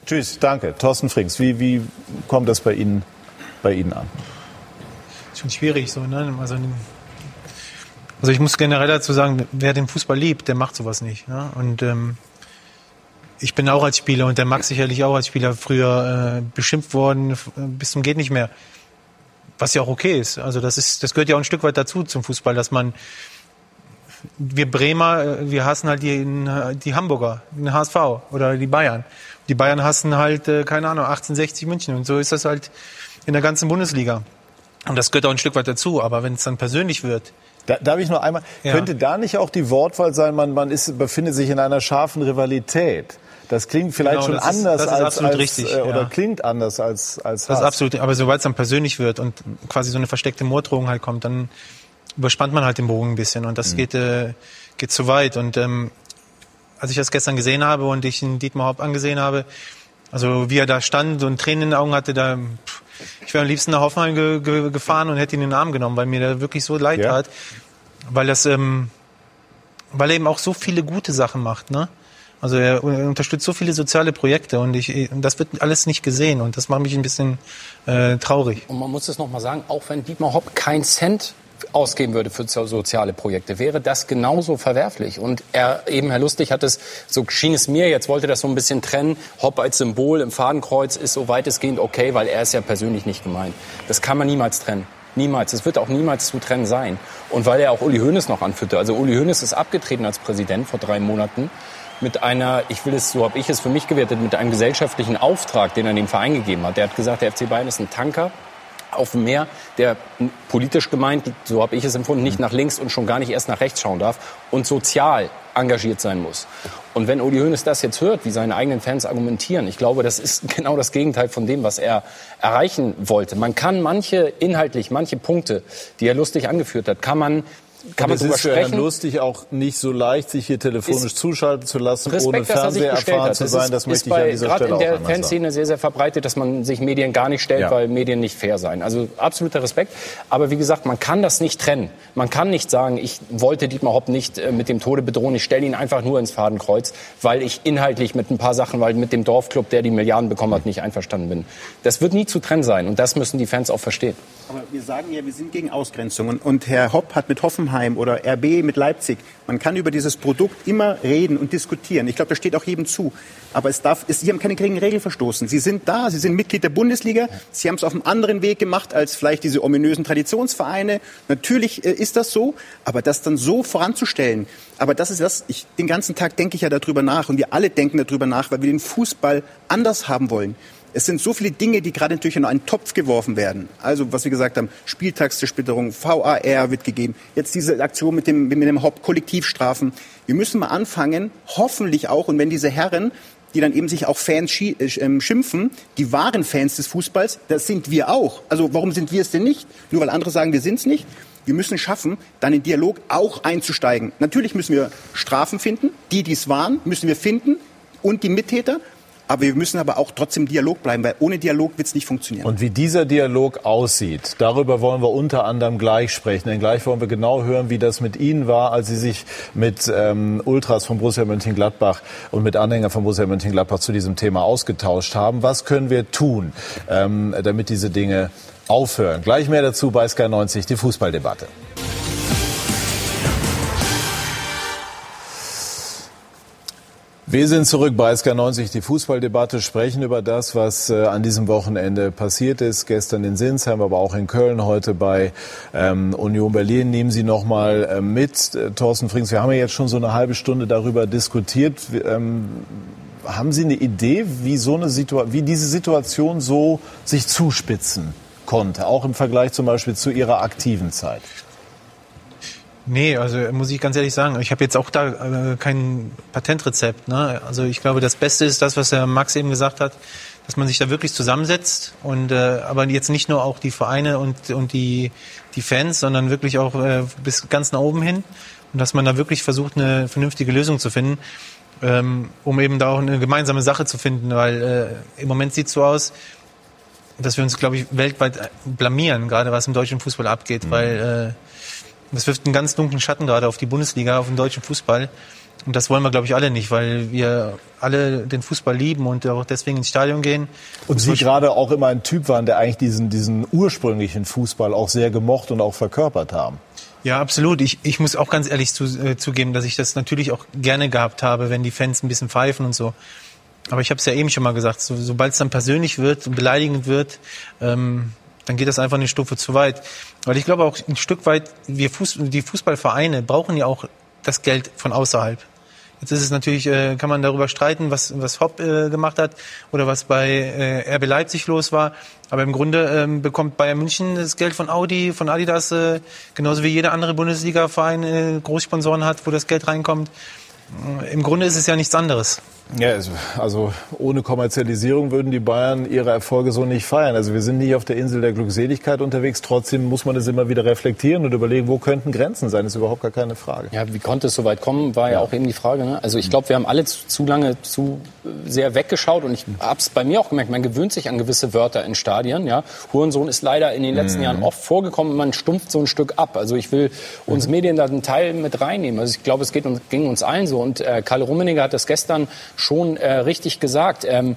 Tschüss, danke. Thorsten Frings, wie, wie kommt das bei Ihnen, bei Ihnen an? Schon schwierig so, ne? Also, also ich muss generell dazu sagen, wer den Fußball liebt, der macht sowas nicht. Ne? Und ähm, ich bin auch als Spieler und der Max sicherlich auch als Spieler früher äh, beschimpft worden bis zum geht nicht mehr. Was ja auch okay ist. Also das ist, das gehört ja auch ein Stück weit dazu zum Fußball, dass man wir Bremer, äh, wir hassen halt die, die Hamburger, den HSV oder die Bayern. Die Bayern hassen halt, äh, keine Ahnung, 1860 München. Und so ist das halt in der ganzen Bundesliga. Und das gehört auch ein Stück weit dazu. Aber wenn es dann persönlich wird, da, darf ich noch einmal, ja. könnte da nicht auch die Wortwahl sein, man, man ist, befindet sich in einer scharfen Rivalität? Das klingt vielleicht genau, schon anders ist, als, als richtig, äh, oder ja. klingt anders als als Das ist absolut, aber sobald es dann persönlich wird und quasi so eine versteckte Morddrohung halt kommt, dann überspannt man halt den Bogen ein bisschen und das mhm. geht äh, geht zu weit und ähm, als ich das gestern gesehen habe und ich ihn Dietmar Haupt angesehen habe, also wie er da stand und Tränen in den Augen hatte, da ich wäre am liebsten nach Hoffenheim ge ge gefahren und hätte ihn in den Arm genommen, weil mir der wirklich so leid ja. tat, weil das ähm, weil er eben auch so viele gute Sachen macht, ne? Also er unterstützt so viele soziale Projekte und ich, das wird alles nicht gesehen und das macht mich ein bisschen äh, traurig. Und man muss es noch mal sagen, auch wenn Dietmar Hopp kein Cent ausgeben würde für soziale Projekte, wäre das genauso verwerflich. Und er, eben Herr Lustig hat es, so schien es mir, jetzt wollte das so ein bisschen trennen, Hopp als Symbol im Fadenkreuz ist so weitestgehend okay, weil er ist ja persönlich nicht gemeint. Das kann man niemals trennen. Niemals. Es wird auch niemals zu trennen sein. Und weil er auch Uli Hoeneß noch anführte. Also Uli Hoeneß ist abgetreten als Präsident vor drei Monaten mit einer, ich will es, so habe ich es für mich gewertet, mit einem gesellschaftlichen Auftrag, den er dem Verein gegeben hat. Der hat gesagt, der FC Bayern ist ein Tanker auf dem Meer, der politisch gemeint, so habe ich es empfunden, nicht nach links und schon gar nicht erst nach rechts schauen darf und sozial engagiert sein muss. Und wenn Uli Hoeneß das jetzt hört, wie seine eigenen Fans argumentieren, ich glaube, das ist *laughs* genau das Gegenteil von dem, was er erreichen wollte. Man kann manche inhaltlich, manche Punkte, die er lustig angeführt hat, kann man kann man es ist für Herrn Lustig auch nicht so leicht, sich hier telefonisch ist zuschalten zu lassen, Respekt, ohne Fernseher erfahren zu sein. Das, möchte ich bei, an dieser Stelle auch Gerade in der Fanszene sehr, sehr verbreitet, dass man sich Medien gar nicht stellt, ja. weil Medien nicht fair seien. Also absoluter Respekt. Aber wie gesagt, man kann das nicht trennen. Man kann nicht sagen, ich wollte Dietmar Hopp nicht äh, mit dem Tode bedrohen. Ich stelle ihn einfach nur ins Fadenkreuz, weil ich inhaltlich mit ein paar Sachen, weil mit dem Dorfclub, der die Milliarden bekommen hat, nicht einverstanden bin. Das wird nie zu trennen sein. Und das müssen die Fans auch verstehen. Aber wir sagen ja, wir sind gegen Ausgrenzungen. Und Herr Hopp hat mit Hoffenheim oder RB mit Leipzig, man kann über dieses Produkt immer reden und diskutieren. Ich glaube, das steht auch jedem zu. Aber es darf, es, Sie haben keine geringen Regeln verstoßen. Sie sind da, Sie sind Mitglied der Bundesliga. Sie haben es auf einem anderen Weg gemacht als vielleicht diese ominösen Traditionsvereine. Natürlich äh, ist das so, aber das dann so voranzustellen, aber das ist das, ich, den ganzen Tag denke ich ja darüber nach und wir alle denken darüber nach, weil wir den Fußball anders haben wollen. Es sind so viele Dinge, die gerade natürlich in einen Topf geworfen werden. Also, was wir gesagt haben, Spieltagszersplitterung, VAR wird gegeben. Jetzt diese Aktion mit dem, mit dem Hauptkollektivstrafen. Wir müssen mal anfangen, hoffentlich auch, und wenn diese Herren die dann eben sich auch Fans äh, ähm, schimpfen, die wahren Fans des Fußballs, das sind wir auch. Also warum sind wir es denn nicht? Nur weil andere sagen, wir sind es nicht. Wir müssen schaffen, dann in Dialog auch einzusteigen. Natürlich müssen wir Strafen finden. Die, die es waren, müssen wir finden. Und die Mittäter. Aber wir müssen aber auch trotzdem Dialog bleiben, weil ohne Dialog wird es nicht funktionieren. Und wie dieser Dialog aussieht, darüber wollen wir unter anderem gleich sprechen. Denn gleich wollen wir genau hören, wie das mit Ihnen war, als Sie sich mit ähm, Ultras von Borussia Mönchengladbach und mit Anhängern von Borussia Mönchengladbach zu diesem Thema ausgetauscht haben. Was können wir tun, ähm, damit diese Dinge aufhören? Gleich mehr dazu bei Sky 90, die Fußballdebatte. Wir sind zurück bei SK90, die Fußballdebatte, sprechen über das, was äh, an diesem Wochenende passiert ist. Gestern in Sinsheim, aber auch in Köln, heute bei ähm, Union Berlin. Nehmen Sie noch mal äh, mit, äh, Thorsten Frings. Wir haben ja jetzt schon so eine halbe Stunde darüber diskutiert. Ähm, haben Sie eine Idee, wie, so eine Situa wie diese Situation so sich zuspitzen konnte, auch im Vergleich zum Beispiel zu Ihrer aktiven Zeit? Nee, also muss ich ganz ehrlich sagen, ich habe jetzt auch da äh, kein Patentrezept. Ne? Also ich glaube, das Beste ist das, was der Max eben gesagt hat, dass man sich da wirklich zusammensetzt und äh, aber jetzt nicht nur auch die Vereine und und die die Fans, sondern wirklich auch äh, bis ganz nach oben hin und dass man da wirklich versucht, eine vernünftige Lösung zu finden, ähm, um eben da auch eine gemeinsame Sache zu finden, weil äh, im Moment sieht es so aus, dass wir uns, glaube ich, weltweit blamieren, gerade was im deutschen Fußball abgeht, mhm. weil äh, das wirft einen ganz dunklen Schatten gerade auf die Bundesliga, auf den deutschen Fußball. Und das wollen wir, glaube ich, alle nicht, weil wir alle den Fußball lieben und auch deswegen ins Stadion gehen. Und Sie gerade auch immer ein Typ waren, der eigentlich diesen, diesen ursprünglichen Fußball auch sehr gemocht und auch verkörpert haben. Ja, absolut. Ich, ich muss auch ganz ehrlich zu, äh, zugeben, dass ich das natürlich auch gerne gehabt habe, wenn die Fans ein bisschen pfeifen und so. Aber ich habe es ja eben schon mal gesagt, so, sobald es dann persönlich wird und beleidigend wird, ähm, dann geht das einfach eine Stufe zu weit. Weil ich glaube auch ein Stück weit, wir Fuß, die Fußballvereine brauchen ja auch das Geld von außerhalb. Jetzt ist es natürlich, äh, kann man darüber streiten, was, was Hopp äh, gemacht hat oder was bei äh, RB Leipzig los war. Aber im Grunde ähm, bekommt Bayern München das Geld von Audi, von Adidas, äh, genauso wie jeder andere Bundesliga-Verein äh, Großsponsoren hat, wo das Geld reinkommt. Im Grunde ist es ja nichts anderes. Ja, also ohne Kommerzialisierung würden die Bayern ihre Erfolge so nicht feiern. Also wir sind nicht auf der Insel der Glückseligkeit unterwegs. Trotzdem muss man es immer wieder reflektieren und überlegen, wo könnten Grenzen sein. Das ist überhaupt gar keine Frage. Ja, wie konnte es so weit kommen, war ja, ja auch eben die Frage. Ne? Also ich glaube, wir haben alle zu, zu, lange zu sehr weggeschaut und ich habe es bei mir auch gemerkt, man gewöhnt sich an gewisse Wörter in Stadien. Ja? Hurensohn ist leider in den letzten mhm. Jahren oft vorgekommen man stumpft so ein Stück ab. Also ich will uns mhm. Medien da einen Teil mit reinnehmen. Also ich glaube, es geht uns, ging uns allen so. Und äh, Karl Rummeniger hat das gestern schon äh, richtig gesagt. Ähm,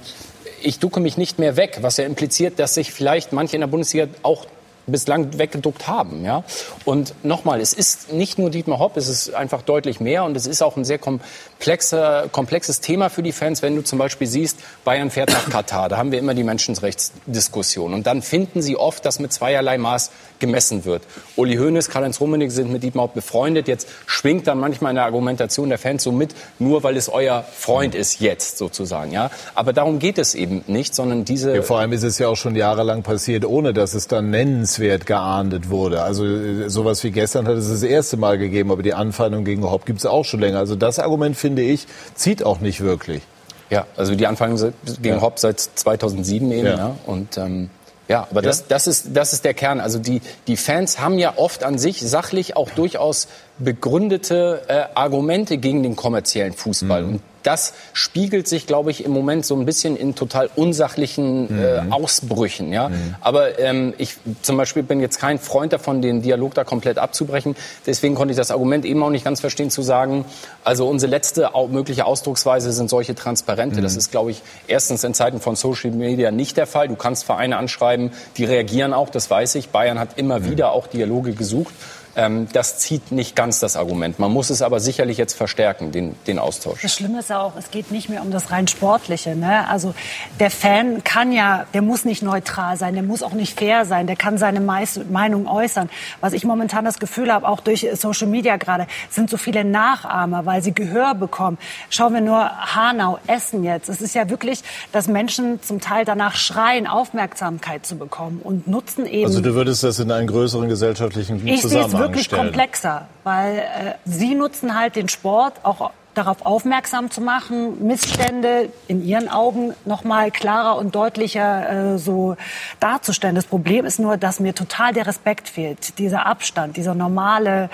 ich ducke mich nicht mehr weg, was ja impliziert, dass sich vielleicht manche in der Bundesliga auch bislang weggeduckt haben. Ja? Und nochmal, es ist nicht nur Dietmar Hopp, es ist einfach deutlich mehr und es ist auch ein sehr komplexer, komplexes Thema für die Fans, wenn du zum Beispiel siehst, Bayern fährt nach Katar, da haben wir immer die Menschenrechtsdiskussion und dann finden sie oft, dass mit zweierlei Maß gemessen wird. Uli Hoeneß, Karl-Heinz Rummenigge sind mit Dietmar Hopp befreundet, jetzt schwingt dann manchmal in der Argumentation der Fans so mit, nur weil es euer Freund ist jetzt sozusagen. Ja? Aber darum geht es eben nicht, sondern diese... Ja, vor allem ist es ja auch schon jahrelang passiert, ohne dass es dann nennens nennenswert geahndet wurde. Also äh, sowas wie gestern hat es das erste Mal gegeben, aber die Anfeindung gegen Hopp gibt es auch schon länger. Also das Argument, finde ich, zieht auch nicht wirklich. Ja, also die Anfeindung gegen ja. Hopp seit 2007 eben. Ja. ja. Und ähm, ja, aber das, das, ist, das ist der Kern. Also die, die Fans haben ja oft an sich sachlich auch durchaus begründete äh, Argumente gegen den kommerziellen Fußball. Mhm. Und das spiegelt sich, glaube ich, im Moment so ein bisschen in total unsachlichen äh, mhm. Ausbrüchen. Ja? Mhm. Aber ähm, ich zum Beispiel bin jetzt kein Freund davon, den Dialog da komplett abzubrechen. Deswegen konnte ich das Argument eben auch nicht ganz verstehen, zu sagen, also unsere letzte mögliche Ausdrucksweise sind solche Transparente. Mhm. Das ist, glaube ich, erstens in Zeiten von Social Media nicht der Fall. Du kannst Vereine anschreiben, die reagieren auch, das weiß ich. Bayern hat immer mhm. wieder auch Dialoge gesucht. Ähm, das zieht nicht ganz das Argument. Man muss es aber sicherlich jetzt verstärken, den, den Austausch. Das Schlimme ist ja auch, es geht nicht mehr um das rein Sportliche. Ne? Also der Fan kann ja, der muss nicht neutral sein, der muss auch nicht fair sein, der kann seine Meinung äußern. Was ich momentan das Gefühl habe, auch durch Social Media gerade, sind so viele Nachahmer, weil sie Gehör bekommen. Schauen wir nur Hanau, Essen jetzt. Es ist ja wirklich, dass Menschen zum Teil danach schreien, Aufmerksamkeit zu bekommen und nutzen eben. Also du würdest das in einen größeren gesellschaftlichen ich Zusammenhang wirklich stellen. komplexer, weil äh, sie nutzen halt den Sport auch darauf aufmerksam zu machen, Missstände in ihren Augen noch mal klarer und deutlicher äh, so darzustellen. Das Problem ist nur, dass mir total der Respekt fehlt, dieser Abstand, dieser normale,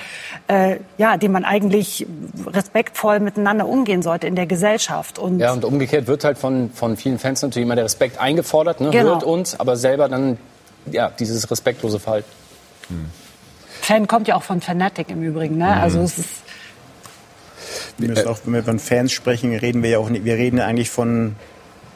äh, ja, den man eigentlich respektvoll miteinander umgehen sollte in der Gesellschaft. Und ja, und umgekehrt wird halt von, von vielen Fans natürlich immer der Respekt eingefordert, ne? Genau. hört uns, aber selber dann ja, dieses respektlose Verhalten. Hm. Fan kommt ja auch von Fanatic im Übrigen. Ne? Mhm. Also es ist wir müssen auch, wenn wir von Fans sprechen, reden wir ja auch nicht, wir reden ja eigentlich von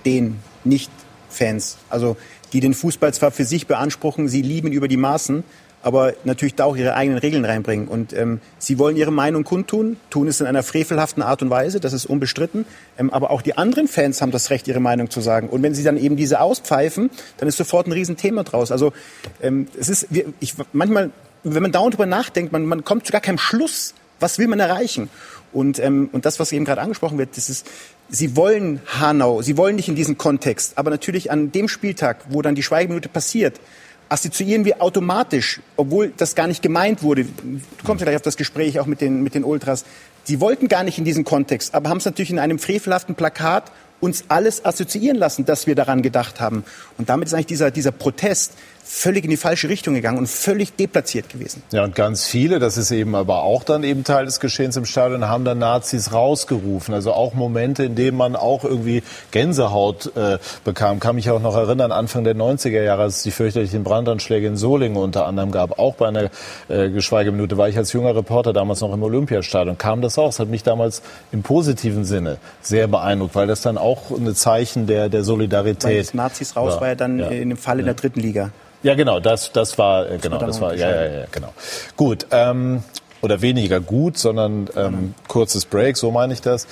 den Nicht-Fans. Also die den Fußball zwar für sich beanspruchen, sie lieben über die Maßen, aber natürlich da auch ihre eigenen Regeln reinbringen. Und ähm, sie wollen ihre Meinung kundtun, tun es in einer frevelhaften Art und Weise, das ist unbestritten. Ähm, aber auch die anderen Fans haben das Recht, ihre Meinung zu sagen. Und wenn sie dann eben diese auspfeifen, dann ist sofort ein Riesenthema draus. Also ähm, es ist, ich, manchmal, wenn man dauernd drüber nachdenkt, man, man kommt zu gar keinem Schluss. Was will man erreichen? Und, ähm, und das, was eben gerade angesprochen wird, das ist, sie wollen Hanau, sie wollen nicht in diesen Kontext, aber natürlich an dem Spieltag, wo dann die Schweigeminute passiert, assoziieren wir automatisch, obwohl das gar nicht gemeint wurde. Du kommst ja gleich auf das Gespräch auch mit den, mit den Ultras. Sie wollten gar nicht in diesen Kontext, aber haben es natürlich in einem frevelhaften Plakat uns alles assoziieren lassen, dass wir daran gedacht haben. Und damit ist eigentlich dieser, dieser Protest völlig in die falsche Richtung gegangen und völlig deplatziert gewesen. Ja, und ganz viele, das ist eben aber auch dann eben Teil des Geschehens im Stadion, haben dann Nazis rausgerufen. Also auch Momente, in denen man auch irgendwie Gänsehaut äh, bekam. Kann mich auch noch erinnern, Anfang der 90er Jahre, als es die fürchterlichen Brandanschläge in Solingen unter anderem gab. Auch bei einer äh, Geschweigeminute war ich als junger Reporter damals noch im Olympiastadion. Kam das auch. Das hat mich damals im positiven Sinne sehr beeindruckt, weil das dann auch ein Zeichen der, der Solidarität. Weil Nazis raus war, war ja dann ja. in dem Fall in der dritten Liga. Ja, genau, das, das war, äh, genau, das war, ja, ja, ja, genau. Gut, ähm, oder weniger gut, sondern ähm, kurzes Break, so meine ich das.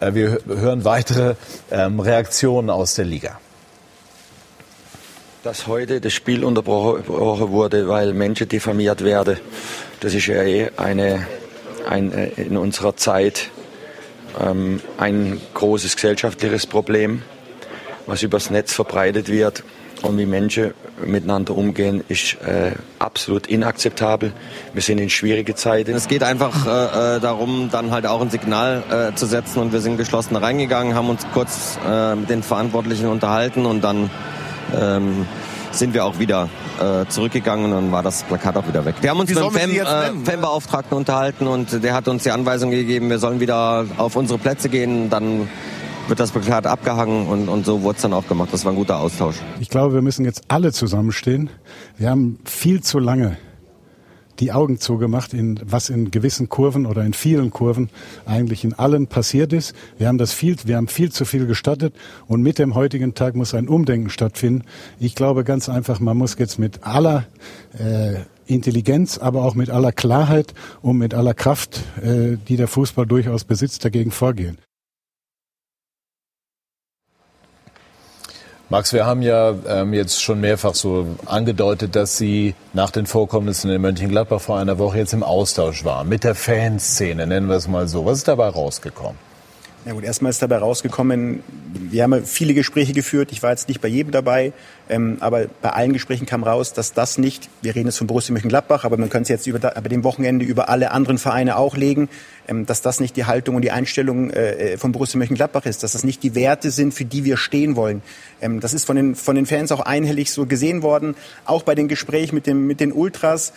Äh, wir hören weitere ähm, Reaktionen aus der Liga. Dass heute das Spiel unterbrochen wurde, weil Menschen diffamiert werden, das ist ja eh eine, ein, äh, in unserer Zeit ähm, ein großes gesellschaftliches Problem, was übers Netz verbreitet wird und wie Menschen miteinander umgehen, ist äh, absolut inakzeptabel. Wir sind in schwierige Zeiten. Es geht einfach äh, äh, darum, dann halt auch ein Signal äh, zu setzen und wir sind geschlossen reingegangen, haben uns kurz äh, mit den Verantwortlichen unterhalten und dann ähm, sind wir auch wieder äh, zurückgegangen und dann war das Plakat auch wieder weg. Wir haben uns mit dem äh, Fembeauftragten unterhalten und der hat uns die Anweisung gegeben, wir sollen wieder auf unsere Plätze gehen, dann wird das Plakat abgehangen und, und so wurde es dann auch gemacht. Das war ein guter Austausch. Ich glaube, wir müssen jetzt alle zusammenstehen. Wir haben viel zu lange die Augen zugemacht, in, was in gewissen Kurven oder in vielen Kurven eigentlich in allen passiert ist. Wir haben das viel, wir haben viel zu viel gestattet und mit dem heutigen Tag muss ein Umdenken stattfinden. Ich glaube ganz einfach, man muss jetzt mit aller äh, Intelligenz, aber auch mit aller Klarheit und mit aller Kraft, äh, die der Fußball durchaus besitzt, dagegen vorgehen. Max, wir haben ja ähm, jetzt schon mehrfach so angedeutet, dass Sie nach den Vorkommnissen in Mönchengladbach vor einer Woche jetzt im Austausch waren mit der Fanszene, nennen wir es mal so. Was ist dabei rausgekommen? Ja gut, erstmal ist dabei rausgekommen, wir haben viele Gespräche geführt, ich war jetzt nicht bei jedem dabei, ähm, aber bei allen Gesprächen kam raus, dass das nicht, wir reden jetzt von Borussia Mönchengladbach, aber man könnte es jetzt über, bei dem Wochenende über alle anderen Vereine auch legen, ähm, dass das nicht die Haltung und die Einstellung äh, von Borussia Mönchengladbach ist, dass das nicht die Werte sind, für die wir stehen wollen. Ähm, das ist von den, von den Fans auch einhellig so gesehen worden, auch bei den Gesprächen mit, dem, mit den Ultras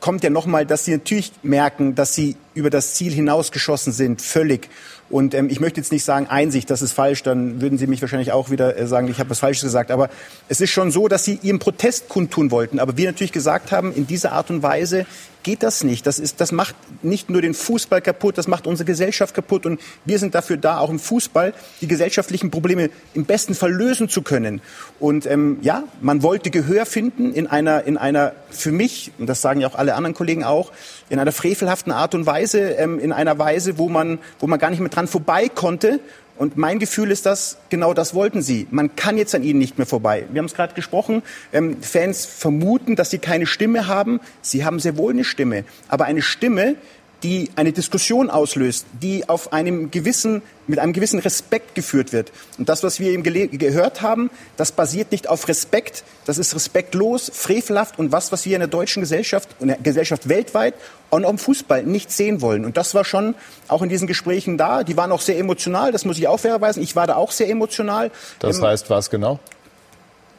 kommt ja nochmal, dass sie natürlich merken, dass sie über das Ziel hinausgeschossen sind, völlig. Und ähm, ich möchte jetzt nicht sagen, Einsicht, das ist falsch, dann würden Sie mich wahrscheinlich auch wieder äh, sagen, ich habe was Falsches gesagt. Aber es ist schon so, dass Sie Ihren Protest kundtun wollten. Aber wir natürlich gesagt haben, in dieser Art und Weise geht das nicht. Das, ist, das macht nicht nur den Fußball kaputt, das macht unsere Gesellschaft kaputt. Und wir sind dafür da, auch im Fußball die gesellschaftlichen Probleme im besten Fall lösen zu können. Und ähm, ja, man wollte Gehör finden in einer, in einer für mich, und das sagen ja auch alle anderen Kollegen auch, in einer frevelhaften Art und Weise, ähm, in einer Weise, wo man, wo man gar nicht mehr dran vorbei konnte. Und mein Gefühl ist, dass genau das wollten sie. Man kann jetzt an ihnen nicht mehr vorbei. Wir haben es gerade gesprochen. Ähm, Fans vermuten, dass sie keine Stimme haben. Sie haben sehr wohl eine Stimme. Aber eine Stimme, die eine Diskussion auslöst, die auf einem gewissen, mit einem gewissen Respekt geführt wird. Und das, was wir eben gehört haben, das basiert nicht auf Respekt, das ist respektlos, frevelhaft und was, was wir in der deutschen Gesellschaft und der Gesellschaft weltweit und auch im Fußball nicht sehen wollen. Und das war schon auch in diesen Gesprächen da. Die waren auch sehr emotional, das muss ich auch fairerweisen. Ich war da auch sehr emotional. Das heißt was genau?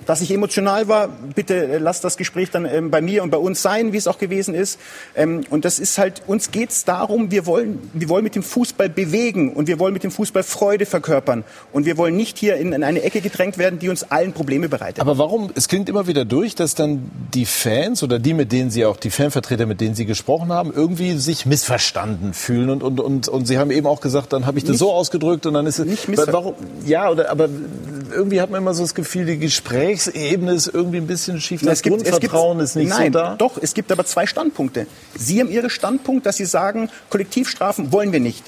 Dass ich emotional war, bitte äh, lasst das Gespräch dann ähm, bei mir und bei uns sein, wie es auch gewesen ist. Ähm, und das ist halt, uns geht es darum, wir wollen, wir wollen mit dem Fußball bewegen und wir wollen mit dem Fußball Freude verkörpern. Und wir wollen nicht hier in, in eine Ecke gedrängt werden, die uns allen Probleme bereitet. Aber warum, es klingt immer wieder durch, dass dann die Fans oder die, mit denen Sie auch, die Fanvertreter, mit denen Sie gesprochen haben, irgendwie sich missverstanden fühlen. Und, und, und, und Sie haben eben auch gesagt, dann habe ich das nicht, so ausgedrückt und dann ist es... Nicht warum, ja, oder, aber irgendwie hat man immer so das Gefühl, die Gespräche Gesprächsebene ist irgendwie ein bisschen schief. Das gibt, Grundvertrauen ist nicht nein, so da. Doch, es gibt aber zwei Standpunkte. Sie haben Ihren Standpunkt, dass Sie sagen, Kollektivstrafen wollen wir nicht.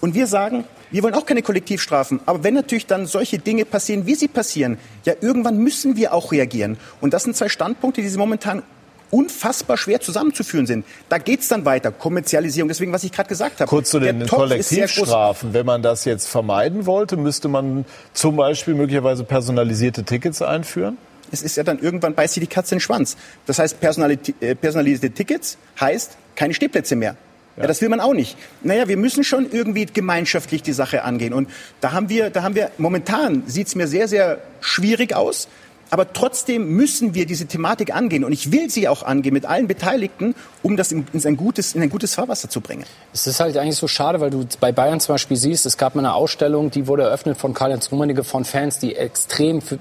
Und wir sagen, wir wollen auch keine Kollektivstrafen. Aber wenn natürlich dann solche Dinge passieren, wie sie passieren, ja, irgendwann müssen wir auch reagieren. Und das sind zwei Standpunkte, die Sie momentan unfassbar schwer zusammenzuführen sind. Da geht es dann weiter. Kommerzialisierung, deswegen, was ich gerade gesagt habe. Kurz zu den Kollektivstrafen. Wenn man das jetzt vermeiden wollte, müsste man zum Beispiel möglicherweise personalisierte Tickets einführen? Es ist ja dann irgendwann beißt sie die Katze in den Schwanz. Das heißt, äh, personalisierte Tickets heißt keine Stehplätze mehr. Ja. ja. das will man auch nicht. Naja, wir müssen schon irgendwie gemeinschaftlich die Sache angehen. Und da haben wir, da haben wir, momentan sieht es mir sehr, sehr schwierig aus. Aber trotzdem müssen wir diese Thematik angehen. Und ich will sie auch angehen mit allen Beteiligten, um das in, in, ein, gutes, in ein gutes Fahrwasser zu bringen. Es ist halt eigentlich so schade, weil du bei Bayern zum Beispiel siehst, es gab mal eine Ausstellung, die wurde eröffnet von Karl-Heinz Rummenigge von Fans, die extrem für,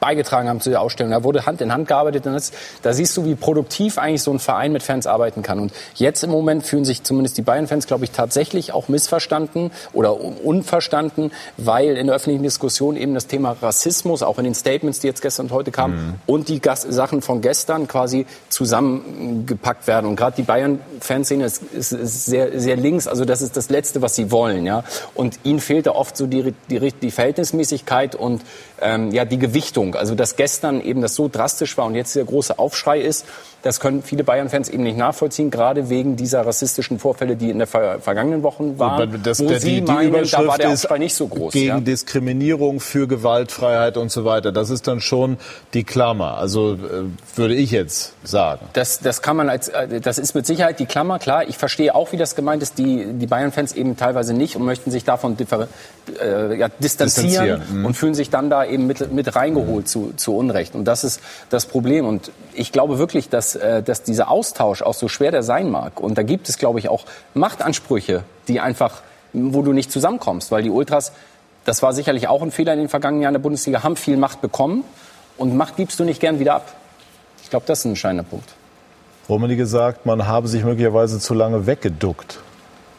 beigetragen haben zu der Ausstellung. Da wurde Hand in Hand gearbeitet. Und das, da siehst du, wie produktiv eigentlich so ein Verein mit Fans arbeiten kann. Und jetzt im Moment fühlen sich zumindest die Bayern-Fans, glaube ich, tatsächlich auch missverstanden oder unverstanden, weil in der öffentlichen Diskussion eben das Thema Rassismus, auch in den Statements, die jetzt gestern und heute kam, mhm. und die Gas Sachen von gestern quasi zusammengepackt werden. Und gerade die Bayern-Fanszene ist, ist, ist, sehr, sehr links. Also das ist das Letzte, was sie wollen. Ja? Und ihnen fehlt da oft so die, die, die Verhältnismäßigkeit und ähm, ja, die Gewichtung. Also dass gestern eben das so drastisch war und jetzt der große Aufschrei ist, das können viele Bayern-Fans eben nicht nachvollziehen, gerade wegen dieser rassistischen Vorfälle, die in der ver vergangenen Wochen waren. Das, wo der, Sie die, meinen, Überschrift da war der Aufschrei nicht so groß. Gegen ja? Diskriminierung, für Gewaltfreiheit und so weiter. Das ist dann schon die Klammer. Also äh, würde ich jetzt sagen. Das, das kann man als, äh, das ist mit Sicherheit die Klammer. Klar, ich verstehe auch, wie das gemeint ist. Die, die Bayern-Fans eben teilweise nicht und möchten sich davon äh, ja, distanzieren, distanzieren. Mhm. und fühlen sich dann da eben mit, mit reingeholt mhm. zu, zu Unrecht. Und das ist das Problem. Und ich glaube wirklich, dass äh, dass, dieser Austausch, auch so schwer der sein mag, und da gibt es, glaube ich, auch Machtansprüche, die einfach, wo du nicht zusammenkommst, weil die Ultras, das war sicherlich auch ein Fehler in den vergangenen Jahren der Bundesliga, haben viel Macht bekommen und Macht gibst du nicht gern wieder ab. Ich glaube, das ist ein entscheidender Punkt. Rummenigge gesagt, man habe sich möglicherweise zu lange weggeduckt.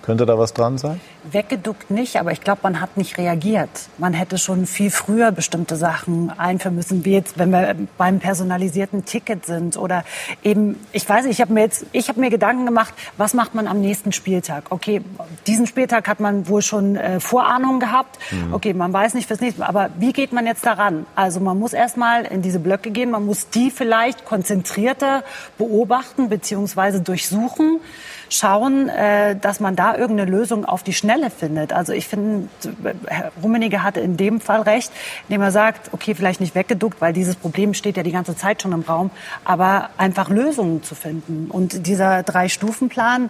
Könnte da was dran sein? Weggeduckt nicht, aber ich glaube, man hat nicht reagiert. Man hätte schon viel früher bestimmte Sachen einführen müssen, wie jetzt, wenn wir beim personalisierten Ticket sind oder eben, ich weiß nicht, ich habe mir jetzt, ich habe mir Gedanken gemacht, was macht man am nächsten Spieltag? Okay, diesen Spieltag hat man wohl schon äh, Vorahnungen gehabt. Mhm. Okay, man weiß nicht fürs nächste Mal, aber wie geht man jetzt daran? Also man muss erstmal in diese Blöcke gehen, man muss die vielleicht konzentrierter beobachten bzw. durchsuchen schauen, äh, dass man da irgendeine Lösung auf die Schnelle findet. Also ich finde, Herr Rummenigge hatte in dem Fall recht, indem er sagt, okay, vielleicht nicht weggeduckt, weil dieses Problem steht ja die ganze Zeit schon im Raum, aber einfach Lösungen zu finden. Und dieser Drei-Stufen-Plan,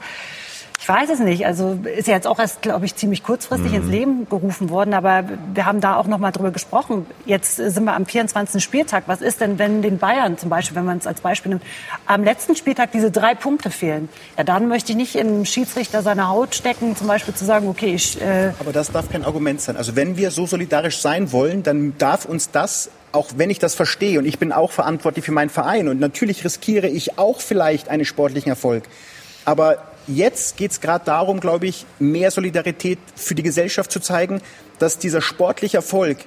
Ich weiß es nicht. Also ist ja jetzt auch erst, glaube ich, ziemlich kurzfristig mhm. ins Leben gerufen worden. Aber wir haben da auch noch mal drüber gesprochen. Jetzt sind wir am 24. Spieltag. Was ist denn, wenn den Bayern zum Beispiel, wenn man es als Beispiel nimmt, am letzten Spieltag diese drei Punkte fehlen? Ja, dann möchte ich nicht im Schiedsrichter seine Haut stecken, zum Beispiel zu sagen, okay, ich. Äh aber das darf kein Argument sein. Also wenn wir so solidarisch sein wollen, dann darf uns das auch wenn ich das verstehe und ich bin auch verantwortlich für meinen Verein und natürlich riskiere ich auch vielleicht einen sportlichen Erfolg. Aber jetzt geht es gerade darum, glaube ich, mehr Solidarität für die Gesellschaft zu zeigen, dass dieser sportliche Erfolg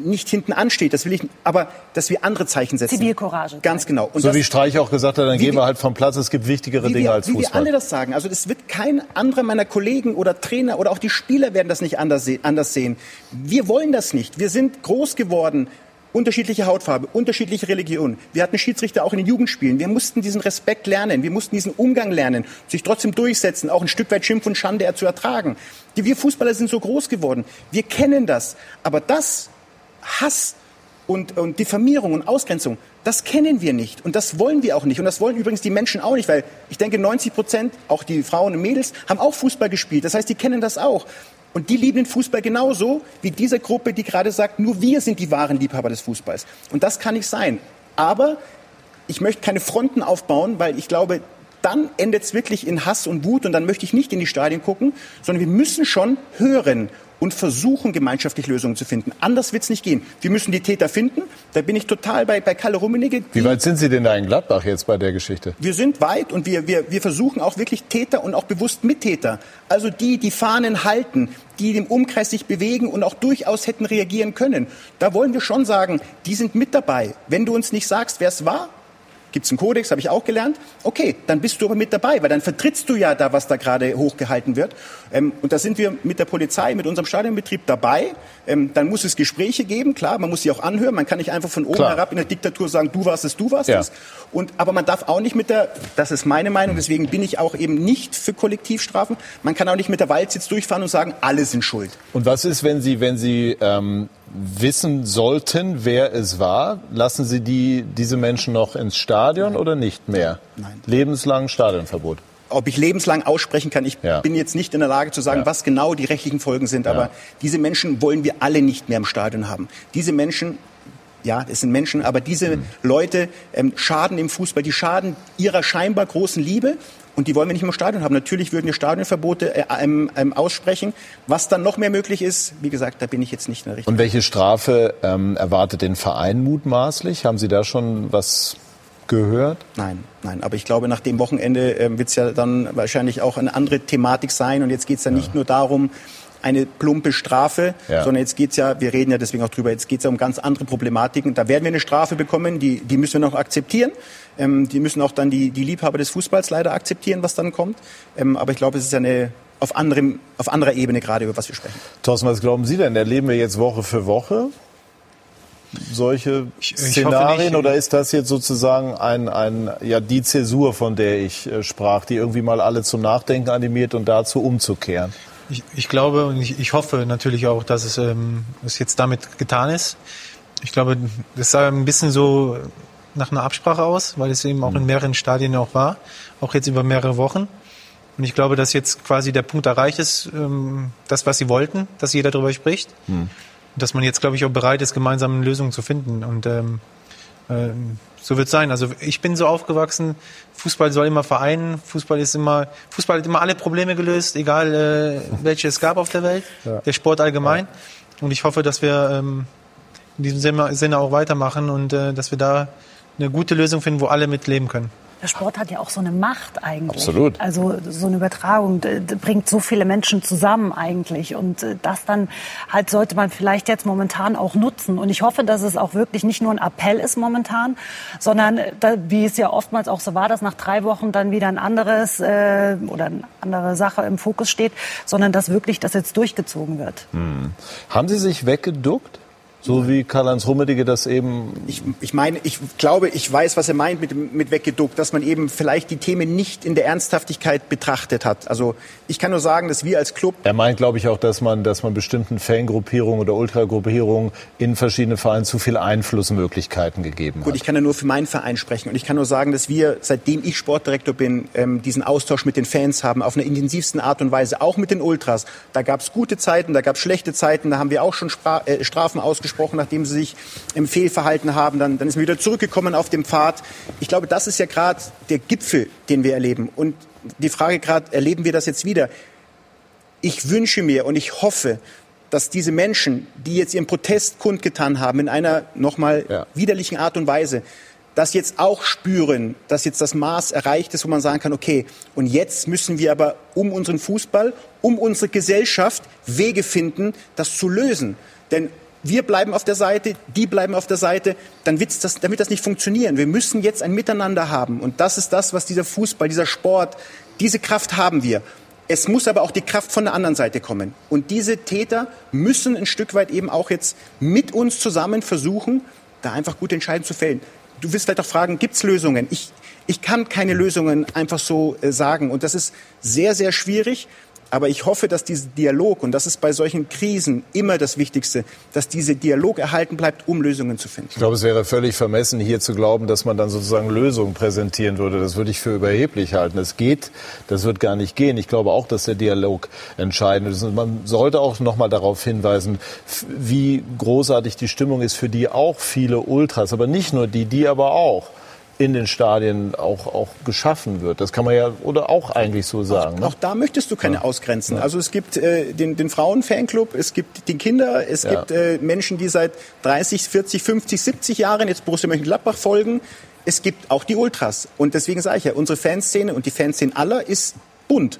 nicht hinten ansteht, das will ich, aber dass wir andere Zeichen setzen. Zivilcourage. Ganz genau. Und so das, wie Streich auch gesagt hat, dann gehen wir halt vom Platz, es gibt wichtigere Dinge wir, als Fußball. Wie wir alle das sagen. Also es wird kein anderer meiner Kollegen oder Trainer oder auch die Spieler werden das nicht anders, anders sehen. Wir wollen das nicht. Wir sind groß geworden unterschiedliche Hautfarbe, unterschiedliche Religion. Wir hatten Schiedsrichter auch in den Jugendspielen. Wir mussten diesen Respekt lernen, wir mussten diesen Umgang lernen, sich trotzdem durchsetzen, auch ein Stück weit Schimpf und Schande zu ertragen. Die wir Fußballer sind so groß geworden. Wir kennen das. Aber das, Hass und, und Diffamierung und Ausgrenzung, das kennen wir nicht und das wollen wir auch nicht. Und das wollen übrigens die Menschen auch nicht, weil ich denke, 90 Prozent, auch die Frauen und Mädels, haben auch Fußball gespielt. Das heißt, die kennen das auch. Und die lieben den Fußball genauso wie diese Gruppe, die gerade sagt, nur wir sind die wahren Liebhaber des Fußballs. Und das kann nicht sein. Aber ich möchte keine Fronten aufbauen, weil ich glaube, dann endet es wirklich in Hass und Wut und dann möchte ich nicht in die Stadien gucken, sondern wir müssen schon hören und versuchen, gemeinschaftlich Lösungen zu finden. Anders wird es nicht gehen. Wir müssen die Täter finden. Da bin ich total bei, bei Kalle Rummenigge. Wie weit sind Sie denn da in Gladbach jetzt bei der Geschichte? Wir sind weit und wir, wir, wir versuchen auch wirklich Täter und auch bewusst Mittäter. Also die, die Fahnen halten, die im Umkreis sich bewegen und auch durchaus hätten reagieren können. Da wollen wir schon sagen, die sind mit dabei. Wenn du uns nicht sagst, wer es war, Gibt es einen Kodex, habe ich auch gelernt. Okay, dann bist du aber mit dabei, weil dann vertrittst du ja da, was da gerade hochgehalten wird. Ähm, und da sind wir mit der Polizei, mit unserem Stadionbetrieb dabei. Ähm, dann muss es Gespräche geben, klar, man muss sie auch anhören. Man kann nicht einfach von oben klar. herab in der Diktatur sagen, du warst es, du warst ja. es. Und, aber man darf auch nicht mit der, das ist meine Meinung, deswegen bin ich auch eben nicht für Kollektivstrafen. Man kann auch nicht mit der Waldsitz durchfahren und sagen, alle sind schuld. Und was ist, wenn Sie, wenn Sie ähm, wissen sollten, wer es war, lassen Sie die, diese Menschen noch ins Stadion Nein. oder nicht mehr? Nein. Lebenslang Stadionverbot. Ob ich lebenslang aussprechen kann, ich ja. bin jetzt nicht in der Lage zu sagen, ja. was genau die rechtlichen Folgen sind. Aber ja. diese Menschen wollen wir alle nicht mehr im Stadion haben. Diese Menschen ja, es sind Menschen, aber diese mhm. Leute ähm, schaden im Fußball, die schaden ihrer scheinbar großen Liebe und die wollen wir nicht im Stadion haben. Natürlich würden wir Stadionverbote äh, ähm, ähm, aussprechen. Was dann noch mehr möglich ist, wie gesagt, da bin ich jetzt nicht in der Richtung. Und welche Strafe ähm, erwartet den Verein mutmaßlich? Haben Sie da schon was gehört? Nein, nein. Aber ich glaube, nach dem Wochenende äh, wird es ja dann wahrscheinlich auch eine andere Thematik sein. Und jetzt geht es ja, ja nicht nur darum, eine plumpe Strafe, ja. sondern jetzt geht's ja, wir reden ja deswegen auch drüber, jetzt geht's ja um ganz andere Problematiken. Da werden wir eine Strafe bekommen, die, die müssen wir noch akzeptieren. Ähm, die müssen auch dann die, die Liebhaber des Fußballs leider akzeptieren, was dann kommt. Ähm, aber ich glaube, es ist ja eine auf, anderem, auf anderer Ebene gerade, über was wir sprechen. Thorsten, was glauben Sie denn? Erleben wir jetzt Woche für Woche solche ich, ich Szenarien oder ist das jetzt sozusagen ein, ein, ja, die Zäsur, von der ich äh, sprach, die irgendwie mal alle zum Nachdenken animiert und dazu umzukehren? Ich, ich glaube und ich, ich hoffe natürlich auch, dass es, ähm, es jetzt damit getan ist. Ich glaube, das sah ein bisschen so nach einer Absprache aus, weil es eben auch in mhm. mehreren Stadien auch war, auch jetzt über mehrere Wochen. Und ich glaube, dass jetzt quasi der Punkt erreicht ist, ähm, das, was sie wollten, dass jeder darüber spricht. Mhm. Und dass man jetzt, glaube ich, auch bereit ist, gemeinsam Lösungen zu finden. Und ähm, äh, so wird es sein. Also ich bin so aufgewachsen, Fußball soll immer vereinen, Fußball ist immer, Fußball hat immer alle Probleme gelöst, egal äh, *laughs* welche es gab auf der Welt, ja. der Sport allgemein. Ja. Und ich hoffe, dass wir ähm, in diesem Sinne auch weitermachen und äh, dass wir da eine gute Lösung finden, wo alle mitleben können der Sport hat ja auch so eine Macht eigentlich. Absolut. Also so eine Übertragung bringt so viele Menschen zusammen eigentlich. Und äh, das dann halt sollte man vielleicht jetzt momentan auch nutzen. Und ich hoffe, dass es auch wirklich nicht nur ein Appell ist momentan, sondern äh, wie es ja oftmals auch so war, dass nach drei Wochen dann wieder ein anderes äh, oder eine andere Sache im Fokus steht, sondern dass wirklich das jetzt durchgezogen wird. Hm. Haben Sie sich weggeduckt? So wie Karl-Heinz Rummenigge das eben. Ich, ich meine, ich glaube, ich weiß, was er meint mit, mit weggeduckt, dass man eben vielleicht die Themen nicht in der Ernsthaftigkeit betrachtet hat. Also ich kann nur sagen, dass wir als Club. Er meint, glaube ich, auch, dass man, dass man bestimmten Fangruppierungen oder Ultragruppierungen in verschiedenen Vereinen zu viel Einflussmöglichkeiten gegeben hat. Gut, ich kann ja nur für meinen Verein sprechen. Und ich kann nur sagen, dass wir, seitdem ich Sportdirektor bin, ähm, diesen Austausch mit den Fans haben, auf einer intensivsten Art und Weise, auch mit den Ultras. Da gab es gute Zeiten, da gab es schlechte Zeiten, da haben wir auch schon Spra äh, Strafen ausgesprochen angesprochen, nachdem sie sich im Fehlverhalten haben. Dann, dann ist man wieder zurückgekommen auf dem Pfad. Ich glaube, das ist ja gerade der Gipfel, den wir erleben. Und die Frage gerade, erleben wir das jetzt wieder? Ich wünsche mir und ich hoffe, dass diese Menschen, die jetzt ihren Protest kundgetan haben, in einer nochmal ja. widerlichen Art und Weise, das jetzt auch spüren, dass jetzt das Maß erreicht ist, wo man sagen kann, okay, und jetzt müssen wir aber um unseren Fußball, um unsere Gesellschaft Wege finden, das zu lösen. Denn wir bleiben auf der Seite, die bleiben auf der Seite, dann wird's das, wird das nicht funktionieren. Wir müssen jetzt ein Miteinander haben. Und das ist das, was dieser Fußball, dieser Sport, diese Kraft haben wir. Es muss aber auch die Kraft von der anderen Seite kommen. Und diese Täter müssen ein Stück weit eben auch jetzt mit uns zusammen versuchen, da einfach gute Entscheidungen zu fällen. Du wirst vielleicht auch fragen, gibt es Lösungen? Ich, ich kann keine Lösungen einfach so äh, sagen. Und das ist sehr, sehr schwierig. Aber ich hoffe, dass dieser Dialog, und das ist bei solchen Krisen immer das Wichtigste, dass dieser Dialog erhalten bleibt, um Lösungen zu finden. Ich glaube, es wäre völlig vermessen, hier zu glauben, dass man dann sozusagen Lösungen präsentieren würde. Das würde ich für überheblich halten. Es geht, das wird gar nicht gehen. Ich glaube auch, dass der Dialog entscheidend ist. Und man sollte auch noch mal darauf hinweisen, wie großartig die Stimmung ist, für die auch viele Ultras, aber nicht nur die, die aber auch in den Stadien auch, auch geschaffen wird. Das kann man ja oder auch eigentlich so sagen. Auch, ne? auch da möchtest du keine ja. ausgrenzen. Also es gibt äh, den, den Frauenfanclub, es gibt die Kinder, es ja. gibt äh, Menschen, die seit 30, 40, 50, 70 Jahren jetzt Borussia Mönchengladbach folgen. Es gibt auch die Ultras. Und deswegen sage ich ja, unsere Fanszene und die Fanszene aller ist bunt.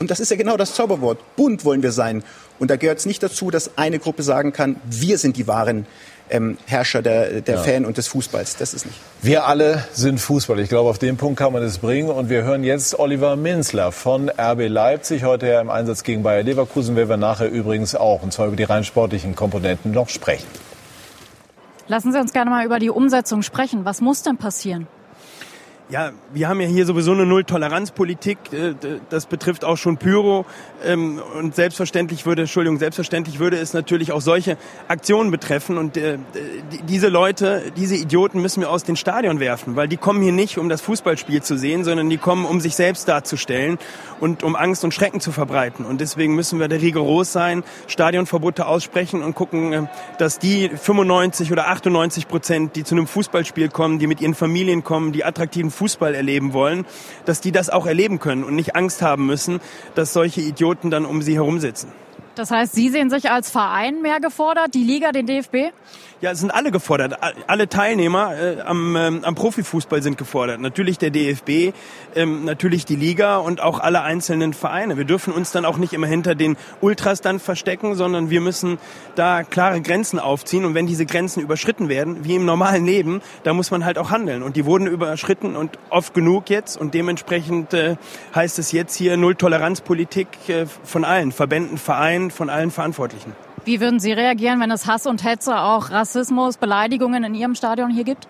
Und das ist ja genau das Zauberwort. Bunt wollen wir sein. Und da gehört es nicht dazu, dass eine Gruppe sagen kann, wir sind die wahren ähm, Herrscher der, der ja. Fan und des Fußballs. Das ist nicht. Wir alle sind Fußball. Ich glaube, auf den Punkt kann man es bringen. Und wir hören jetzt Oliver Minzler von RB Leipzig, heute ja im Einsatz gegen Bayer Leverkusen, werden wir nachher übrigens auch, und zwar über die rein sportlichen Komponenten, noch sprechen. Lassen Sie uns gerne mal über die Umsetzung sprechen. Was muss denn passieren? Ja, wir haben ja hier sowieso eine Null-Toleranz-Politik. Äh, das betrifft auch schon Pyro. Ähm, und selbstverständlich würde, Entschuldigung, selbstverständlich würde es natürlich auch solche Aktionen betreffen. Und äh, diese Leute, diese Idioten müssen wir aus den Stadion werfen, weil die kommen hier nicht, um das Fußballspiel zu sehen, sondern die kommen, um sich selbst darzustellen und um Angst und Schrecken zu verbreiten. Und deswegen müssen wir da rigoros sein, Stadionverbote aussprechen und gucken, äh, dass die 95 oder 98 Prozent, die zu einem Fußballspiel kommen, die mit ihren Familien kommen, die attraktiven Fußball erleben wollen, dass die das auch erleben können und nicht Angst haben müssen, dass solche Idioten dann um sie herum sitzen. Das heißt, Sie sehen sich als Verein mehr gefordert, die Liga, den DFB? Ja, es sind alle gefordert. Alle Teilnehmer äh, am, ähm, am Profifußball sind gefordert. Natürlich der DFB, ähm, natürlich die Liga und auch alle einzelnen Vereine. Wir dürfen uns dann auch nicht immer hinter den Ultras dann verstecken, sondern wir müssen da klare Grenzen aufziehen. Und wenn diese Grenzen überschritten werden, wie im normalen Leben, da muss man halt auch handeln. Und die wurden überschritten und oft genug jetzt. Und dementsprechend äh, heißt es jetzt hier Null-Toleranz-Politik äh, von allen Verbänden, Vereinen, von allen Verantwortlichen. Wie würden Sie reagieren, wenn es Hass und Hetze, auch Rassismus, Beleidigungen in Ihrem Stadion hier gibt?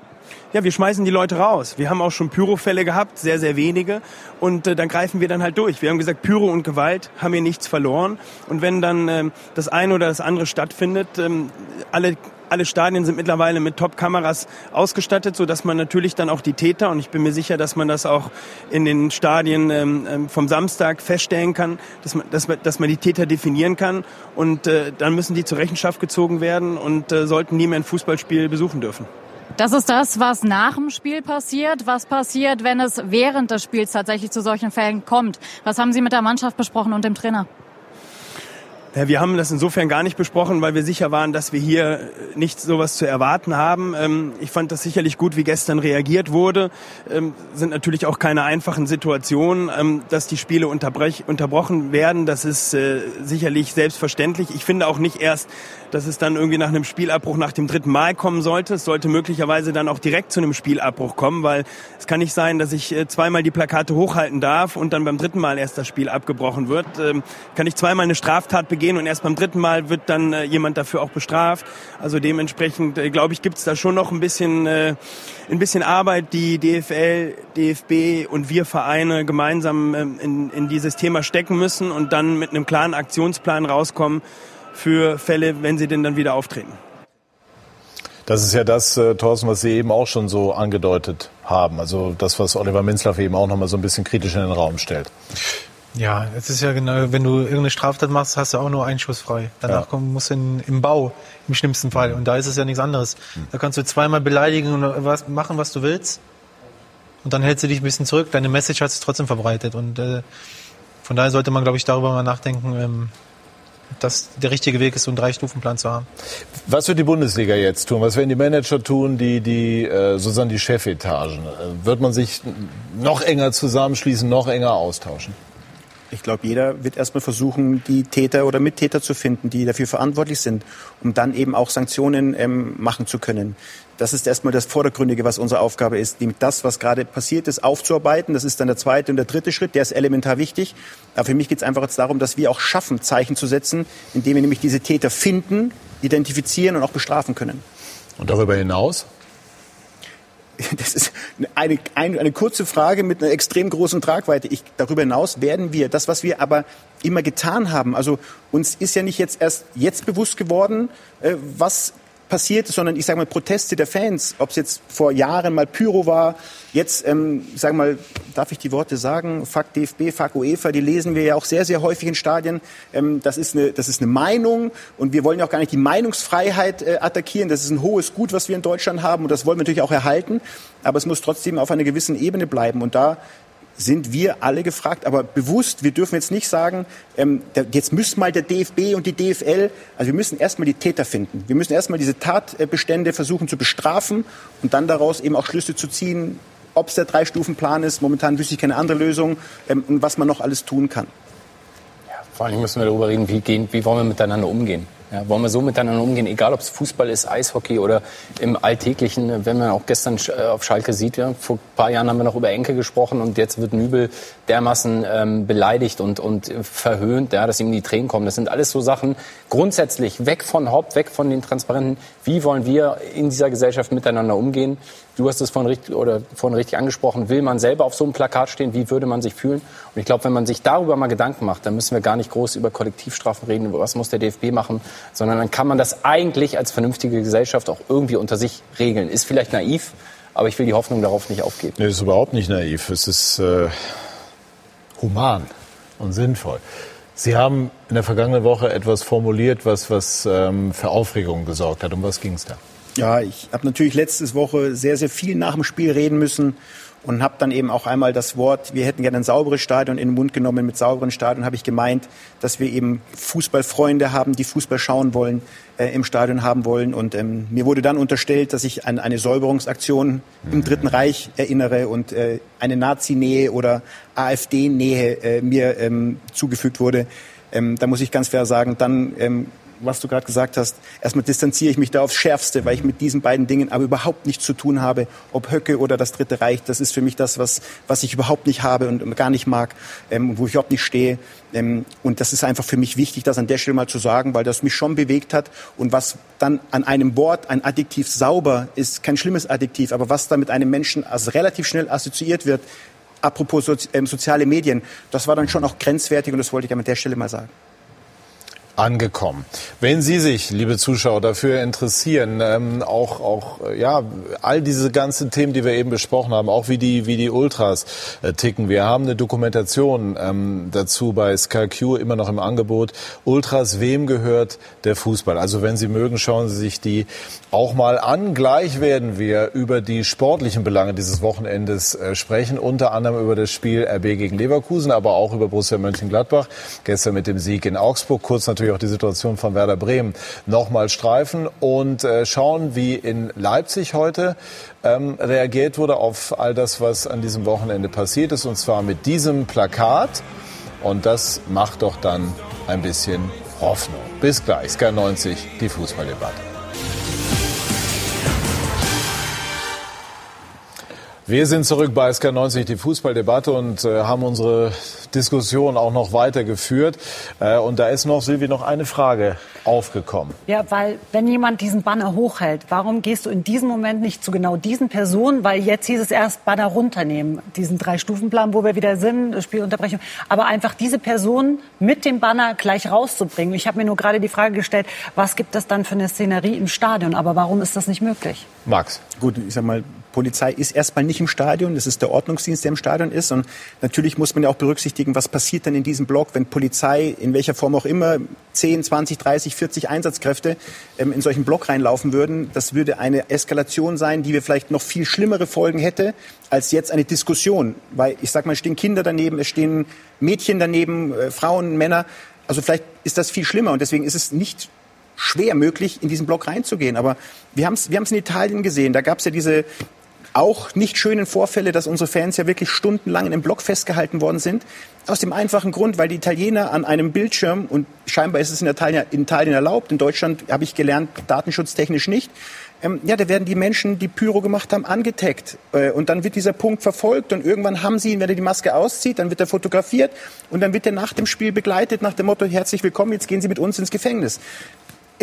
Ja, wir schmeißen die Leute raus. Wir haben auch schon Pyrofälle gehabt, sehr, sehr wenige. Und äh, dann greifen wir dann halt durch. Wir haben gesagt, Pyro und Gewalt haben hier nichts verloren. Und wenn dann ähm, das eine oder das andere stattfindet, ähm, alle alle Stadien sind mittlerweile mit Top-Kameras ausgestattet, so man natürlich dann auch die Täter, und ich bin mir sicher, dass man das auch in den Stadien ähm, ähm vom Samstag feststellen kann, dass man, dass man, dass man die Täter definieren kann. Und äh, dann müssen die zur Rechenschaft gezogen werden und äh, sollten nie mehr ein Fußballspiel besuchen dürfen. Das ist das, was nach dem Spiel passiert. Was passiert, wenn es während des Spiels tatsächlich zu solchen Fällen kommt? Was haben Sie mit der Mannschaft besprochen und dem Trainer? Ja, wir haben das insofern gar nicht besprochen, weil wir sicher waren, dass wir hier nicht sowas zu erwarten haben. Ähm, ich fand das sicherlich gut, wie gestern reagiert wurde. Ähm, sind natürlich auch keine einfachen Situationen, ähm, dass die Spiele unterbrochen werden. Das ist äh, sicherlich selbstverständlich. Ich finde auch nicht erst, dass es dann irgendwie nach einem Spielabbruch nach dem dritten Mal kommen sollte. Es sollte möglicherweise dann auch direkt zu einem Spielabbruch kommen, weil es kann nicht sein, dass ich äh, zweimal die Plakate hochhalten darf und dann beim dritten Mal erst das Spiel abgebrochen wird. Kann ich zweimal eine Straftat begehen, gehen und erst beim dritten Mal wird dann äh, jemand dafür auch bestraft. Also dementsprechend, äh, glaube ich, gibt es da schon noch ein bisschen, ein bisschen Arbeit, die DFL, DFB und wir Vereine gemeinsam ähm, in, in dieses Thema stecken müssen und dann mit einem klaren Aktionsplan rauskommen für Fälle, wenn sie denn dann wieder auftreten. Das ist ja das, äh, Thorsten, was Sie eben auch schon so angedeutet haben. Also das, was Oliver Minzlaff eben auch noch mal so ein bisschen kritisch in den Raum stellt. Ja, es ist ja genau, wenn du irgendeine Straftat machst, hast du auch nur einschussfrei. Danach ja. kommen, musst du in, im Bau, im schlimmsten Fall. Und da ist es ja nichts anderes. Da kannst du zweimal beleidigen und was, machen, was du willst. Und dann hältst du dich ein bisschen zurück. Deine Message hat sich trotzdem verbreitet. Und äh, von daher sollte man, glaube ich, darüber mal nachdenken, ähm, dass der richtige Weg ist, so einen Drei-Stufen-Plan zu haben. Was wird die Bundesliga jetzt tun? Was werden die Manager tun, die, die äh, sozusagen die Chefetagen? Äh, wird man sich noch enger zusammenschließen, noch enger austauschen? Ich glaube, jeder wird erstmal versuchen, die Täter oder Mittäter zu finden, die dafür verantwortlich sind, um dann eben auch Sanktionen ähm, machen zu können. Das ist erstmal das Vordergründige, was unsere Aufgabe ist, das, was gerade passiert ist, aufzuarbeiten. Das ist dann der zweite und der dritte Schritt, der ist elementar wichtig. Aber für mich geht es einfach jetzt darum, dass wir auch schaffen, Zeichen zu setzen, indem wir nämlich diese Täter finden, identifizieren und auch bestrafen können. Und darüber hinaus? *laughs* Das ist eine, eine, eine kurze Frage mit einer extrem großen Tragweite. Ich, darüber hinaus werden wir, das, was wir aber immer getan haben, also uns ist ja nicht jetzt erst jetzt bewusst geworden, äh, was passiert sondern ich sage mal Proteste der Fans, ob es jetzt vor Jahren mal Pyro war, jetzt, ähm, ich sage mal, darf ich die Worte sagen, Fuck DFB, Fuck UEFA, die lesen wir ja auch sehr, sehr häufig in Stadien. Ähm, das, ist eine, das ist eine Meinung und wir wollen ja auch gar nicht die Meinungsfreiheit äh, attackieren. Das ist ein hohes Gut, was wir in Deutschland haben und das wollen wir natürlich auch erhalten. Aber es muss trotzdem auf einer gewissen Ebene bleiben und da sind wir alle gefragt, aber bewusst, wir dürfen jetzt nicht sagen, ähm, jetzt müssen mal der DFB und die DFL, also wir müssen erstmal die Täter finden. Wir müssen erstmal diese Tatbestände versuchen zu bestrafen und dann daraus eben auch Schlüsse zu ziehen, ob es der Drei-Stufen-Plan ist. Momentan wüsste ich keine andere Lösung ähm, und was man noch alles tun kann. Ja, vor allem müssen wir darüber reden, wie, gehen, wie wollen wir miteinander umgehen. Ja, wollen wir so miteinander umgehen, egal ob es Fußball ist, Eishockey oder im Alltäglichen, wenn man auch gestern äh, auf Schalke sieht, ja, vor ein paar Jahren haben wir noch über Enke gesprochen und jetzt wird Nübel dermaßen ähm, beleidigt und, und verhöhnt, ja, dass ihm die Tränen kommen. Das sind alles so Sachen, grundsätzlich weg von Haupt, weg von den Transparenten. Wie wollen wir in dieser Gesellschaft miteinander umgehen? Du hast es vorhin richtig, oder vorhin richtig angesprochen. Will man selber auf so einem Plakat stehen? Wie würde man sich fühlen? Und ich glaube, wenn man sich darüber mal Gedanken macht, dann müssen wir gar nicht groß über Kollektivstrafen reden, was muss der DFB machen, sondern dann kann man das eigentlich als vernünftige Gesellschaft auch irgendwie unter sich regeln. Ist vielleicht naiv, aber ich will die Hoffnung darauf nicht aufgeben. Nee, ist überhaupt nicht naiv. Es ist äh, human und sinnvoll. Sie haben in der vergangenen Woche etwas formuliert, was, was ähm, für Aufregung gesorgt hat. Um was ging es da? Ja, ich habe natürlich letzte Woche sehr, sehr viel nach dem Spiel reden müssen und habe dann eben auch einmal das Wort, wir hätten gerne ein sauberes Stadion in den Mund genommen. Mit sauberen Stadion habe ich gemeint, dass wir eben Fußballfreunde haben, die Fußball schauen wollen, äh, im Stadion haben wollen. Und ähm, mir wurde dann unterstellt, dass ich an eine Säuberungsaktion im Dritten Reich erinnere und äh, eine Nazi-Nähe oder AfD-Nähe äh, mir ähm, zugefügt wurde. Ähm, da muss ich ganz fair sagen, dann ähm, was du gerade gesagt hast, erstmal distanziere ich mich da aufs Schärfste, weil ich mit diesen beiden Dingen aber überhaupt nichts zu tun habe. Ob Höcke oder das Dritte Reich, das ist für mich das, was, was ich überhaupt nicht habe und gar nicht mag, ähm, wo ich überhaupt nicht stehe. Ähm, und das ist einfach für mich wichtig, das an der Stelle mal zu sagen, weil das mich schon bewegt hat. Und was dann an einem Wort, ein Adjektiv sauber ist, kein schlimmes Adjektiv, aber was da mit einem Menschen also relativ schnell assoziiert wird, apropos ähm, soziale Medien, das war dann schon auch grenzwertig und das wollte ich an der Stelle mal sagen angekommen. Wenn Sie sich, liebe Zuschauer, dafür interessieren, ähm, auch, auch äh, ja, all diese ganzen Themen, die wir eben besprochen haben, auch wie die, wie die Ultras äh, ticken. Wir haben eine Dokumentation ähm, dazu bei Sky Q immer noch im Angebot. Ultras, wem gehört der Fußball? Also wenn Sie mögen, schauen Sie sich die auch mal an. Gleich werden wir über die sportlichen Belange dieses Wochenendes äh, sprechen, unter anderem über das Spiel RB gegen Leverkusen, aber auch über Borussia Mönchengladbach. Gestern mit dem Sieg in Augsburg. Kurz natürlich natürlich auch die Situation von Werder Bremen nochmal streifen und äh, schauen, wie in Leipzig heute ähm, reagiert wurde auf all das, was an diesem Wochenende passiert ist. Und zwar mit diesem Plakat. Und das macht doch dann ein bisschen Hoffnung. Bis gleich, Sky 90, die Fußballdebatte. Wir sind zurück bei SK90, die Fußballdebatte und äh, haben unsere Diskussion auch noch weitergeführt. Äh, und da ist noch, Silvi, noch eine Frage aufgekommen. Ja, weil wenn jemand diesen Banner hochhält, warum gehst du in diesem Moment nicht zu genau diesen Personen? Weil jetzt hieß es erst Banner runternehmen, diesen Drei-Stufen-Plan, wo wir wieder sind, Spielunterbrechung. Aber einfach diese Personen mit dem Banner gleich rauszubringen. Ich habe mir nur gerade die Frage gestellt, was gibt es dann für eine Szenerie im Stadion? Aber warum ist das nicht möglich? Max. Gut, ich sag mal, Polizei ist erstmal nicht im Stadion. Das ist der Ordnungsdienst, der im Stadion ist. Und natürlich muss man ja auch berücksichtigen, was passiert dann in diesem Block, wenn Polizei in welcher Form auch immer 10, 20, 30, 40 Einsatzkräfte ähm, in solchen Block reinlaufen würden. Das würde eine Eskalation sein, die wir vielleicht noch viel schlimmere Folgen hätte als jetzt eine Diskussion. Weil ich sag mal, es stehen Kinder daneben, es stehen Mädchen daneben, äh, Frauen, Männer. Also vielleicht ist das viel schlimmer und deswegen ist es nicht schwer möglich, in diesen Block reinzugehen. Aber wir haben es wir haben's in Italien gesehen. Da gab es ja diese auch nicht schönen Vorfälle, dass unsere Fans ja wirklich stundenlang in einem Block festgehalten worden sind. Aus dem einfachen Grund, weil die Italiener an einem Bildschirm, und scheinbar ist es in Italien, in Italien erlaubt, in Deutschland habe ich gelernt, datenschutztechnisch nicht, ähm, ja, da werden die Menschen, die Pyro gemacht haben, angetaggt. Äh, und dann wird dieser Punkt verfolgt und irgendwann haben sie ihn, wenn er die Maske auszieht, dann wird er fotografiert und dann wird er nach dem Spiel begleitet nach dem Motto, herzlich willkommen, jetzt gehen Sie mit uns ins Gefängnis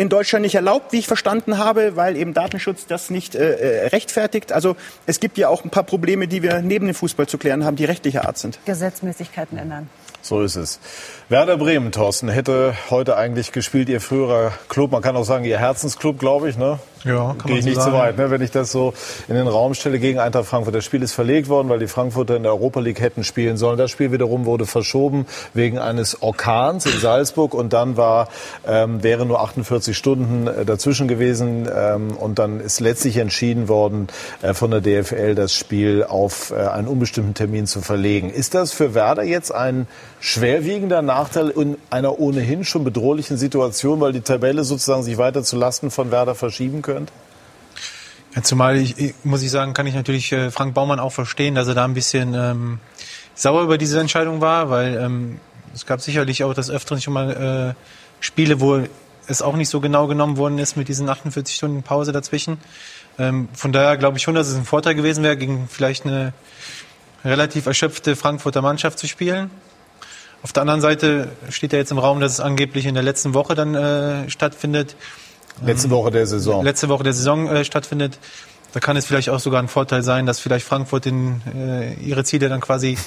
in Deutschland nicht erlaubt, wie ich verstanden habe, weil eben Datenschutz das nicht äh, äh, rechtfertigt. Also es gibt ja auch ein paar Probleme, die wir neben dem Fußball zu klären haben, die rechtlicher Art sind. Gesetzmäßigkeiten ändern. So ist es. Werder Bremen, Thorsten, hätte heute eigentlich gespielt, Ihr früherer Club. Man kann auch sagen, Ihr Herzensclub, glaube ich. Ne? Ja, kann Gehe ich so nicht sagen. zu weit, ne? wenn ich das so in den Raum stelle gegen Eintracht Frankfurt. Das Spiel ist verlegt worden, weil die Frankfurter in der Europa League hätten spielen sollen. Das Spiel wiederum wurde verschoben wegen eines Orkans in Salzburg. Und dann war, ähm, wäre nur 48 Stunden äh, dazwischen gewesen. Ähm, und dann ist letztlich entschieden worden, äh, von der DFL das Spiel auf äh, einen unbestimmten Termin zu verlegen. Ist das für Werder jetzt ein schwerwiegender Nachteil in einer ohnehin schon bedrohlichen Situation, weil die Tabelle sozusagen sich weiter zu Lasten von Werder verschieben könnte? Ja, zumal ich, muss ich sagen, kann ich natürlich äh, Frank Baumann auch verstehen, dass er da ein bisschen ähm, sauer über diese Entscheidung war, weil ähm, es gab sicherlich auch das Öfteren schon mal äh, Spiele, wo es auch nicht so genau genommen worden ist mit diesen 48 Stunden Pause dazwischen. Ähm, von daher glaube ich schon, dass es ein Vorteil gewesen wäre, gegen vielleicht eine relativ erschöpfte Frankfurter Mannschaft zu spielen. Auf der anderen Seite steht ja jetzt im Raum, dass es angeblich in der letzten Woche dann äh, stattfindet. Letzte Woche der Saison. Letzte Woche der Saison äh, stattfindet. Da kann es vielleicht auch sogar ein Vorteil sein, dass vielleicht Frankfurt in, äh, ihre Ziele dann quasi *laughs*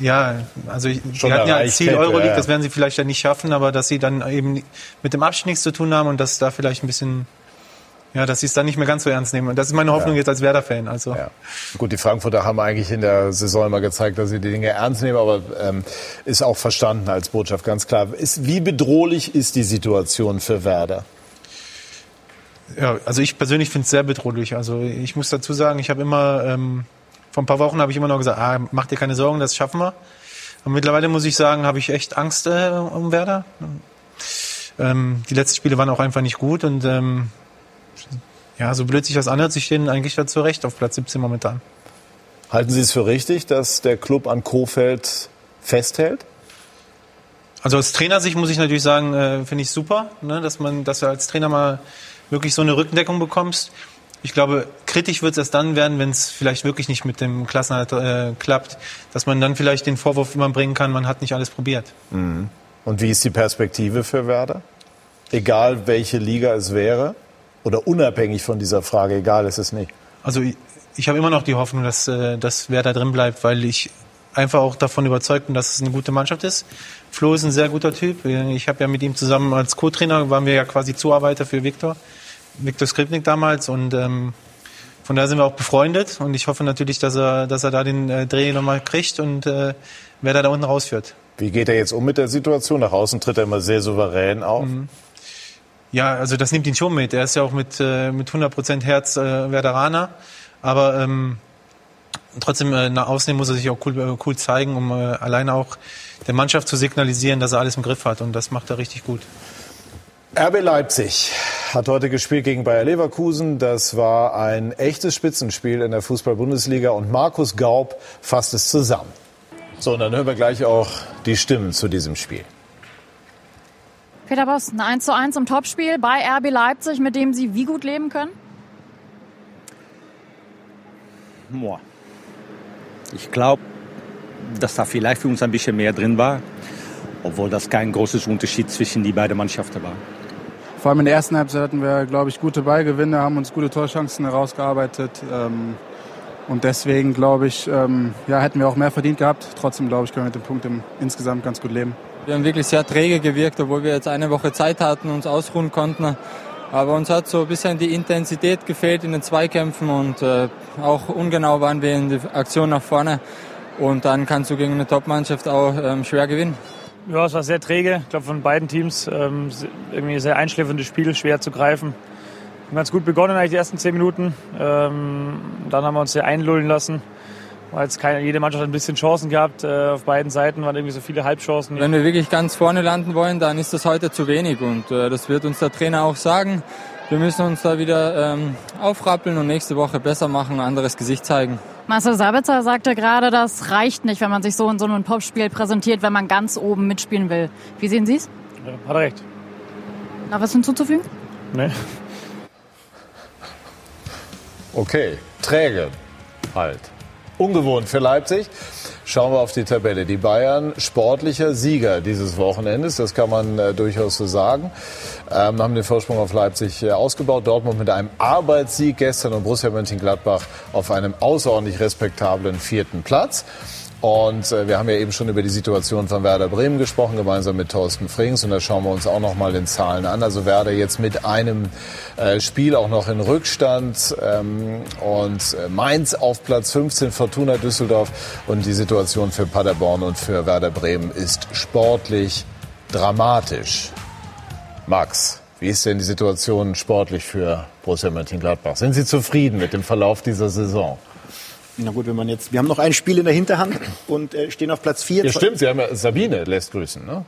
Ja, also ich, sie hatten ja als Ziel Euroleague, ja. das werden sie vielleicht ja nicht schaffen, aber dass sie dann eben mit dem Abstieg nichts zu tun haben und dass da vielleicht ein bisschen ja, dass sie es dann nicht mehr ganz so ernst nehmen. Und das ist meine Hoffnung ja. jetzt als Werder-Fan. Also. Ja. Gut, die Frankfurter haben eigentlich in der Saison immer gezeigt, dass sie die Dinge ernst nehmen, aber ähm, ist auch verstanden als Botschaft, ganz klar. Ist, wie bedrohlich ist die Situation für Werder? Ja, also ich persönlich finde es sehr bedrohlich. Also ich muss dazu sagen, ich habe immer, ähm, vor ein paar Wochen habe ich immer noch gesagt, ah, mach dir keine Sorgen, das schaffen wir. Und mittlerweile muss ich sagen, habe ich echt Angst äh, um Werder. Ähm, die letzten Spiele waren auch einfach nicht gut und ähm, ja, so blöd sich das anhört, sich stehen eigentlich dazu recht auf Platz 17 momentan. Halten Sie es für richtig, dass der Club an Kofeld festhält? Also aus Trainersicht muss ich natürlich sagen, äh, finde ich super, ne, dass man, dass du als Trainer mal wirklich so eine Rückendeckung bekommst. Ich glaube, kritisch wird es erst dann werden, wenn es vielleicht wirklich nicht mit dem Klassenhalt äh, klappt, dass man dann vielleicht den Vorwurf immer bringen kann, man hat nicht alles probiert. Mhm. Und wie ist die Perspektive für Werder? Egal welche Liga es wäre? Oder unabhängig von dieser Frage, egal ist es nicht? Also ich, ich habe immer noch die Hoffnung, dass, äh, dass Werder drin bleibt, weil ich einfach auch davon überzeugt bin, dass es eine gute Mannschaft ist. Flo ist ein sehr guter Typ. Ich habe ja mit ihm zusammen als Co-Trainer, waren wir ja quasi Zuarbeiter für Viktor, Viktor Skripnik damals und ähm, von daher sind wir auch befreundet und ich hoffe natürlich, dass er, dass er da den äh, Dreh nochmal kriegt und äh, wer da, da unten rausführt. Wie geht er jetzt um mit der Situation? Nach außen tritt er immer sehr souverän auf. Mhm. Ja, also das nimmt ihn schon mit. Er ist ja auch mit, äh, mit 100% Herz äh, Werderaner. Aber ähm, trotzdem, äh, nach außen muss er sich auch cool, äh, cool zeigen, um äh, alleine auch der Mannschaft zu signalisieren, dass er alles im Griff hat. Und das macht er richtig gut. RB Leipzig hat heute gespielt gegen Bayer Leverkusen. Das war ein echtes Spitzenspiel in der Fußball-Bundesliga und Markus Gaub fasst es zusammen. So, und dann hören wir gleich auch die Stimmen zu diesem Spiel. Peter Boss, ein 1 zu 1 im Topspiel bei RB Leipzig, mit dem Sie wie gut leben können? Boah. Ich glaube, dass da vielleicht für uns ein bisschen mehr drin war, obwohl das kein großes Unterschied zwischen die beiden Mannschaften war. Vor allem in der ersten Halbzeit hatten wir, glaube ich, gute Ballgewinne, haben uns gute Torchancen herausgearbeitet. Ähm, und deswegen, glaube ich, ähm, ja, hätten wir auch mehr verdient gehabt. Trotzdem, glaube ich, können wir mit dem Punkt im, insgesamt ganz gut leben. Wir haben wirklich sehr träge gewirkt, obwohl wir jetzt eine Woche Zeit hatten, uns ausruhen konnten. Aber uns hat so ein bisschen die Intensität gefehlt in den Zweikämpfen und äh, auch ungenau waren wir in der Aktion nach vorne. Und dann kannst du gegen eine Top-Mannschaft auch ähm, schwer gewinnen. Ja, es war sehr träge. Ich glaube, von beiden Teams ähm, irgendwie sehr einschläferndes Spiel, schwer zu greifen. Wir haben ganz gut begonnen, eigentlich die ersten zehn Minuten. Ähm, dann haben wir uns sehr einlullen lassen. Weil jetzt keine, jede Mannschaft hat ein bisschen Chancen gehabt. Äh, auf beiden Seiten waren irgendwie so viele Halbchancen. Wenn wir wirklich ganz vorne landen wollen, dann ist das heute zu wenig. Und äh, das wird uns der Trainer auch sagen. Wir müssen uns da wieder ähm, aufrappeln und nächste Woche besser machen, ein anderes Gesicht zeigen. Marcel Sabitzer sagte gerade, das reicht nicht, wenn man sich so in so einem Popspiel präsentiert, wenn man ganz oben mitspielen will. Wie sehen Sie es? Ja, hat er recht. Noch was hinzuzufügen? Nee. Okay, träge halt. Ungewohnt für Leipzig. Schauen wir auf die Tabelle. Die Bayern sportlicher Sieger dieses Wochenendes, das kann man äh, durchaus so sagen. Ähm, haben den Vorsprung auf Leipzig äh, ausgebaut. Dortmund mit einem Arbeitssieg gestern und Borussia Mönchengladbach auf einem außerordentlich respektablen vierten Platz. Und äh, wir haben ja eben schon über die Situation von Werder Bremen gesprochen, gemeinsam mit Thorsten Frings. Und da schauen wir uns auch noch mal den Zahlen an. Also Werder jetzt mit einem äh, Spiel auch noch in Rückstand. Ähm, und äh, Mainz auf Platz 15, Fortuna Düsseldorf. Und die Situation für Paderborn und für Werder Bremen ist sportlich dramatisch. Max, wie ist denn die Situation sportlich für Borussia Mönchengladbach? Sind Sie zufrieden mit dem Verlauf dieser Saison? Na gut, wenn man jetzt, wir haben noch ein Spiel in der Hinterhand und äh, stehen auf Platz 4. Ja, stimmt, Sie haben ja, Sabine lässt grüßen, ne?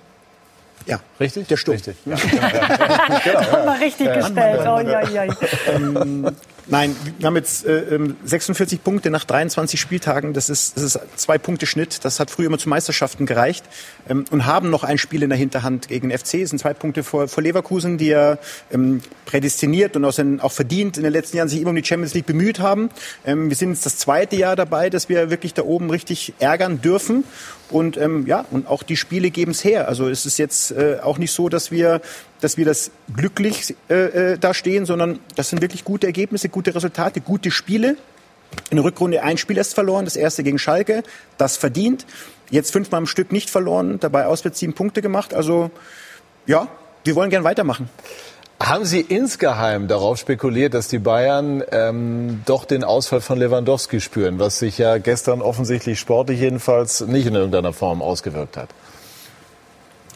Ja. Richtig? Der Sturm. Richtig. Ja. *laughs* genau, ja. Mal richtig gestellt. Oh, ja, ja. ähm, nein, wir haben jetzt äh, 46 Punkte nach 23 Spieltagen. Das ist, das ist zwei Punkte Schnitt. Das hat früher immer zu Meisterschaften gereicht. Ähm, und haben noch ein Spiel in der Hinterhand gegen FC. Das sind zwei Punkte vor, vor Leverkusen, die ja ähm, prädestiniert und auch, auch verdient in den letzten Jahren sich immer um die Champions League bemüht haben. Ähm, wir sind jetzt das zweite Jahr dabei, dass wir wirklich da oben richtig ärgern dürfen. Und ähm, ja, und auch die Spiele geben es her. Also es ist jetzt äh, auch nicht so, dass wir, dass wir das glücklich äh, äh, da stehen, sondern das sind wirklich gute Ergebnisse, gute Resultate, gute Spiele. In der Rückrunde ein Spiel erst verloren, das erste gegen Schalke, das verdient. Jetzt fünfmal am Stück nicht verloren, dabei auswärts sieben Punkte gemacht. Also ja, wir wollen gern weitermachen. Haben Sie insgeheim darauf spekuliert, dass die Bayern ähm, doch den Ausfall von Lewandowski spüren, was sich ja gestern offensichtlich sportlich jedenfalls nicht in irgendeiner Form ausgewirkt hat?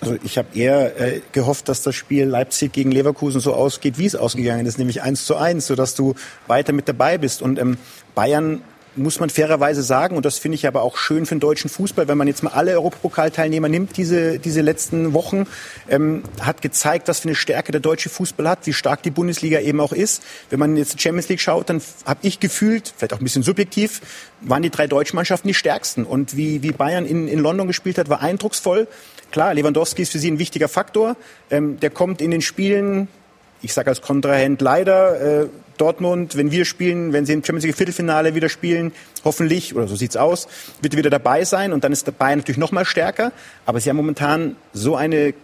Also ich habe eher äh, gehofft, dass das Spiel Leipzig gegen Leverkusen so ausgeht, wie es ausgegangen ist, nämlich eins zu eins, sodass du weiter mit dabei bist. Und ähm, Bayern muss man fairerweise sagen, und das finde ich aber auch schön für den deutschen Fußball, wenn man jetzt mal alle Europapokalteilnehmer nimmt, diese, diese letzten Wochen, ähm, hat gezeigt, was für eine Stärke der deutsche Fußball hat, wie stark die Bundesliga eben auch ist. Wenn man jetzt die Champions League schaut, dann habe ich gefühlt, vielleicht auch ein bisschen subjektiv, waren die drei deutschen Mannschaften die stärksten. Und wie, wie Bayern in, in London gespielt hat, war eindrucksvoll. Klar, Lewandowski ist für sie ein wichtiger Faktor. Ähm, der kommt in den Spielen, ich sage als Kontrahent leider, äh, Dortmund, wenn wir spielen, wenn sie im Champions League Viertelfinale wieder spielen, hoffentlich, oder so sieht's aus, wird wieder dabei sein und dann ist Bayern natürlich noch mal stärker. Aber sie haben momentan so eine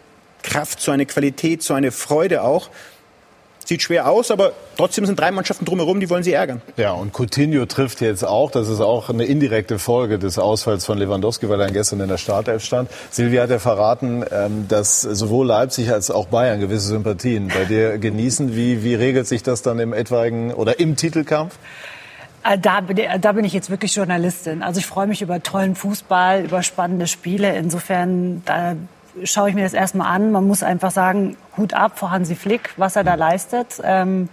Kraft, so eine Qualität, so eine Freude auch. Sieht schwer aus, aber trotzdem sind drei Mannschaften drumherum, die wollen sie ärgern. Ja, und Coutinho trifft jetzt auch. Das ist auch eine indirekte Folge des Ausfalls von Lewandowski, weil er gestern in der Startelf stand. Silvia hat ja verraten, ähm, dass sowohl Leipzig als auch Bayern gewisse Sympathien bei dir genießen. Wie, wie regelt sich das dann im etwaigen oder im Titelkampf? Äh, da bin, da bin ich jetzt wirklich Journalistin. Also ich freue mich über tollen Fußball, über spannende Spiele. Insofern da schaue ich mir das erstmal an. Man muss einfach sagen, Hut ab vor Hansi Flick, was er da leistet. Ähm,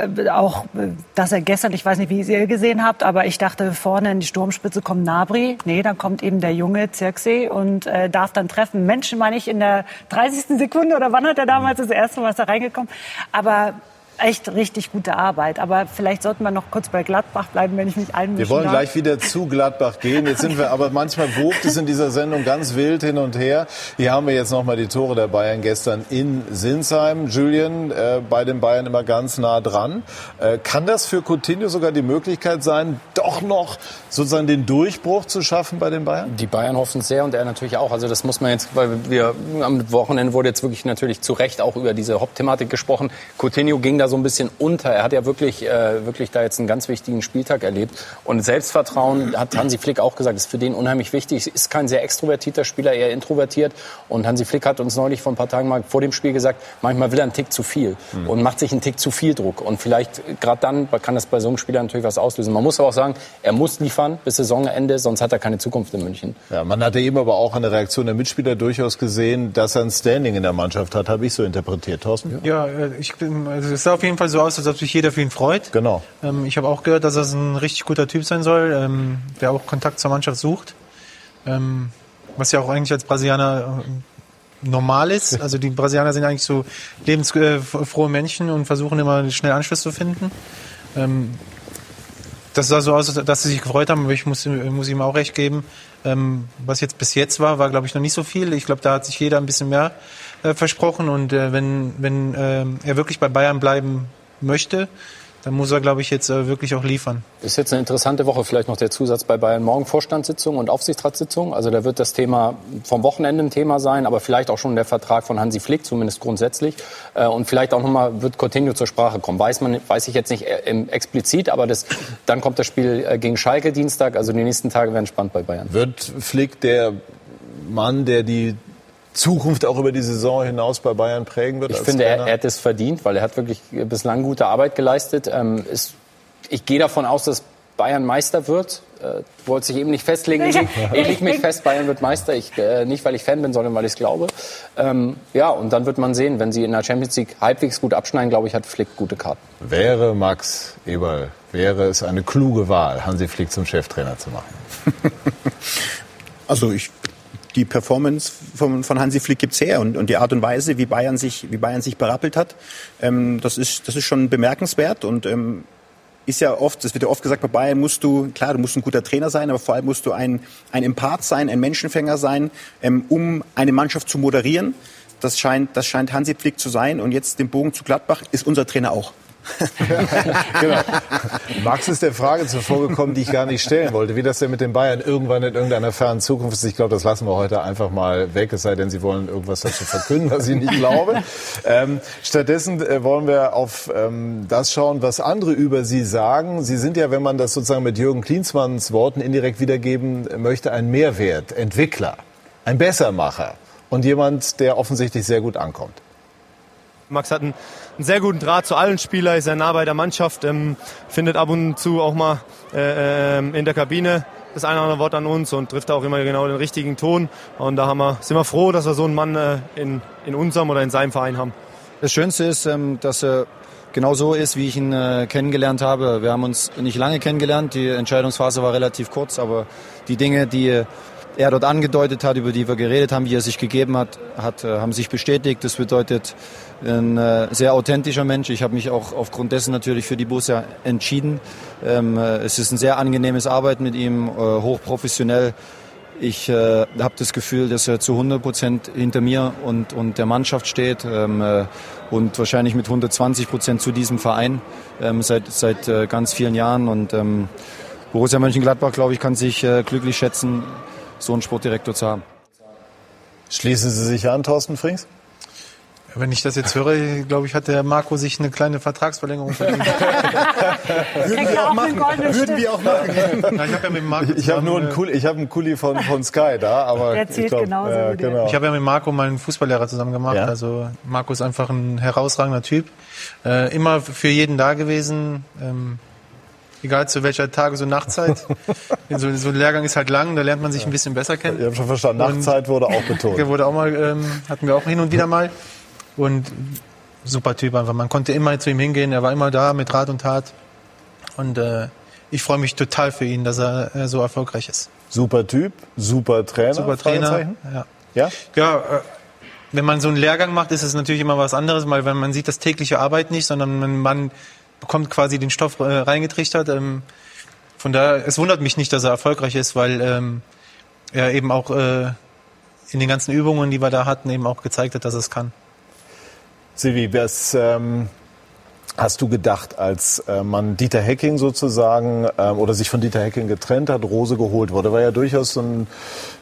äh, auch, äh, dass er gestern, ich weiß nicht, wie ihr gesehen habt, aber ich dachte, vorne in die Sturmspitze kommt Nabri. Nee, dann kommt eben der junge Zirksee und äh, darf dann treffen. Menschen meine ich in der 30. Sekunde oder wann hat er damals das erste Mal er reingekommen? Aber echt richtig gute Arbeit. Aber vielleicht sollten wir noch kurz bei Gladbach bleiben, wenn ich mich einmischen Wir wollen darf. gleich wieder zu Gladbach gehen. Jetzt sind wir, aber manchmal wogt es in dieser Sendung ganz wild hin und her. Hier haben wir jetzt noch mal die Tore der Bayern gestern in Sinsheim. Julian, äh, bei den Bayern immer ganz nah dran. Äh, kann das für Coutinho sogar die Möglichkeit sein, doch noch sozusagen den Durchbruch zu schaffen bei den Bayern? Die Bayern hoffen es sehr und er natürlich auch. Also das muss man jetzt, weil wir am Wochenende wurde jetzt wirklich natürlich zu Recht auch über diese Hauptthematik gesprochen. Coutinho ging da so ein bisschen unter. Er hat ja wirklich, äh, wirklich da jetzt einen ganz wichtigen Spieltag erlebt. Und Selbstvertrauen, hat Hansi Flick auch gesagt, ist für den unheimlich wichtig. Ist kein sehr extrovertierter Spieler, eher introvertiert. Und Hansi Flick hat uns neulich vor ein paar Tagen mal vor dem Spiel gesagt, manchmal will er einen Tick zu viel Hm. und macht sich einen Tick zu viel Druck. Und vielleicht gerade dann kann das bei so einem Spieler natürlich was auslösen. Man muss aber auch sagen, er muss liefern bis Saisonende, sonst hat er keine Zukunft in München. Ja, man hatte eben aber auch an der Reaktion der Mitspieler durchaus gesehen, dass er ein Standing in der Mannschaft hat, habe ich so interpretiert, Thorsten. Ja, äh, ich, bin- also es sah auf jeden Fall so aus, als ob sich jeder für ihn freut. Genau. Ähm, ich habe auch gehört, dass er ein richtig guter Typ sein soll, ähm, der auch Kontakt zur Mannschaft sucht. Ähm, was ja auch eigentlich als Brasilianer äh, normal ist. *laughs* Also die Brasilianer sind eigentlich so lebensfrohe Menschen und versuchen immer schnell Anschluss zu finden. Ähm, das sah so aus, dass sie sich gefreut haben, aber ich muss, muss ihm auch recht geben. Ähm, was jetzt bis jetzt war, war glaube ich noch nicht so viel. Ich glaube, da hat sich jeder ein bisschen mehr äh, versprochen und äh, wenn, wenn ähm, er wirklich bei Bayern bleiben möchte, dann muss er, glaube ich, jetzt äh, wirklich auch liefern. Ist jetzt eine interessante Woche, vielleicht noch der Zusatz bei Bayern. Morgen Vorstandssitzung und Aufsichtsratssitzung. Also da wird das Thema vom Wochenende ein Thema sein, aber vielleicht auch schon der Vertrag von Hansi Flick, zumindest grundsätzlich. Äh, Und vielleicht auch nochmal wird Coutinho zur Sprache kommen. Weiß man, weiß ich jetzt nicht äh, im- explizit, aber das, dann kommt das Spiel äh, gegen Schalke Dienstag. Also die nächsten Tage werden spannend bei Bayern. Wird Flick der Mann, der die Zukunft auch über die Saison hinaus bei Bayern prägen wird? Ich finde, er, er hat es verdient, weil er hat wirklich bislang gute Arbeit geleistet. Ähm, ist, ich gehe davon aus, dass Bayern Meister wird. Äh, wollte sich eben nicht festlegen. Ich, *laughs* ich leg mich fest, Bayern wird Meister. Ich, äh, nicht, weil ich Fan bin, sondern weil ich es glaube. Ähm, ja, und dann wird man sehen, wenn sie in der Champions League halbwegs gut abschneiden, glaube ich, hat Flick gute Karten. Wäre Max Eberl, wäre es eine kluge Wahl, Hansi Flick zum Cheftrainer zu machen? *laughs* Also ich, die Performance von, von Hansi Flick gibt's her und, und die Art und Weise, wie Bayern sich, wie Bayern sich berappelt hat, ähm, das ist, das ist schon bemerkenswert und ähm, ist ja oft, das wird ja oft gesagt, bei Bayern musst du, klar, du musst ein guter Trainer sein, aber vor allem musst du ein, ein Empath sein, ein Menschenfänger sein, ähm, um eine Mannschaft zu moderieren. Das scheint, das scheint Hansi Flick zu sein und jetzt den Bogen zu Gladbach ist unser Trainer auch. *laughs* genau. Max ist der Frage zuvor gekommen, die ich gar nicht stellen wollte, wie das denn mit den Bayern irgendwann in irgendeiner fernen Zukunft ist. Ich glaube, das lassen wir heute einfach mal weg, es sei denn, Sie wollen irgendwas dazu verkünden, was ich nicht glaube. Ähm, stattdessen äh, wollen wir auf ähm, das schauen, was andere über Sie sagen. Sie sind ja, wenn man das sozusagen mit Jürgen Klinsmanns Worten indirekt wiedergeben möchte, ein Mehrwert, Entwickler, ein Bessermacher und jemand, der offensichtlich sehr gut ankommt. Max hat einen, einen sehr guten Draht zu allen Spielern, ist sehr nah bei der Mannschaft, ähm, findet ab und zu auch mal äh, ähm, in der Kabine das eine oder andere Wort an uns und trifft auch immer genau den richtigen Ton. Und da haben wir, sind wir froh, dass wir so einen Mann äh, in, in unserem oder in seinem Verein haben. Das Schönste ist, ähm, dass er genau so ist, wie ich ihn äh, kennengelernt habe. Wir haben uns nicht lange kennengelernt, die Entscheidungsphase war relativ kurz, aber die Dinge, die er dort angedeutet hat, über die wir geredet haben, wie er sich gegeben hat, hat äh, haben sich bestätigt. Das bedeutet ein äh, sehr authentischer Mensch. Ich habe mich auch aufgrund dessen natürlich für die Borussia entschieden. Ähm, äh, es ist ein sehr angenehmes Arbeiten mit ihm, hochprofessionell. Ich äh, habe das Gefühl, dass er zu 100 Prozent hinter mir und, und der Mannschaft steht ähm, äh, und wahrscheinlich mit 120 Prozent zu diesem Verein ähm, seit, seit ganz vielen Jahren. Und Borussia Mönchengladbach, glaube ich, kann sich glücklich schätzen, so einen Sportdirektor zu haben. Schließen Sie sich an, Thorsten Frings? Wenn ich das jetzt höre, glaube ich, hat der Marco sich eine kleine Vertragsverlängerung verdient. *laughs* Würden wir auch machen. Würden wir auch machen. Na, ich habe ja mit Marco Ich habe nur einen, zusammen, Kuli, ich hab einen Kuli von, von Sky da, aber Der ich zählt glaub, genauso ja, genau. Ich habe ja mit Marco meinen Fußballlehrer zusammen gemacht. Ja? Also Marco ist einfach ein herausragender Typ. Äh, immer für jeden da gewesen. Ähm, egal zu welcher Tages- und Nachtzeit. *laughs* so, so ein Lehrgang ist halt lang, da lernt man sich ein bisschen besser kennen. Ich habe schon verstanden, Und- Nachtzeit wurde auch betont. *laughs* Wurde auch mal, ähm, hatten wir auch hin und wieder mal. Und super Typ einfach. Man konnte immer zu ihm hingehen. Er war immer da mit Rat und Tat. Und äh, ich freue mich total für ihn, dass er äh, so erfolgreich ist. Super Typ, super Trainer. Super Trainer. Ja. Ja? Ja, äh, wenn man so einen Lehrgang macht, ist es natürlich immer was anderes, weil wenn man sieht das tägliche Arbeit nicht, sondern man, man bekommt quasi den Stoff äh, reingetrichtert. Ähm, von daher, es wundert mich nicht, dass er erfolgreich ist, weil ähm, er eben auch äh, in den ganzen Übungen, die wir da hatten, eben auch gezeigt hat, dass es kann. Silvi, was ähm, hast du gedacht, als äh, man Dieter Hecking sozusagen ähm, oder sich von Dieter Hecking getrennt hat, Rose geholt wurde? War ja durchaus ein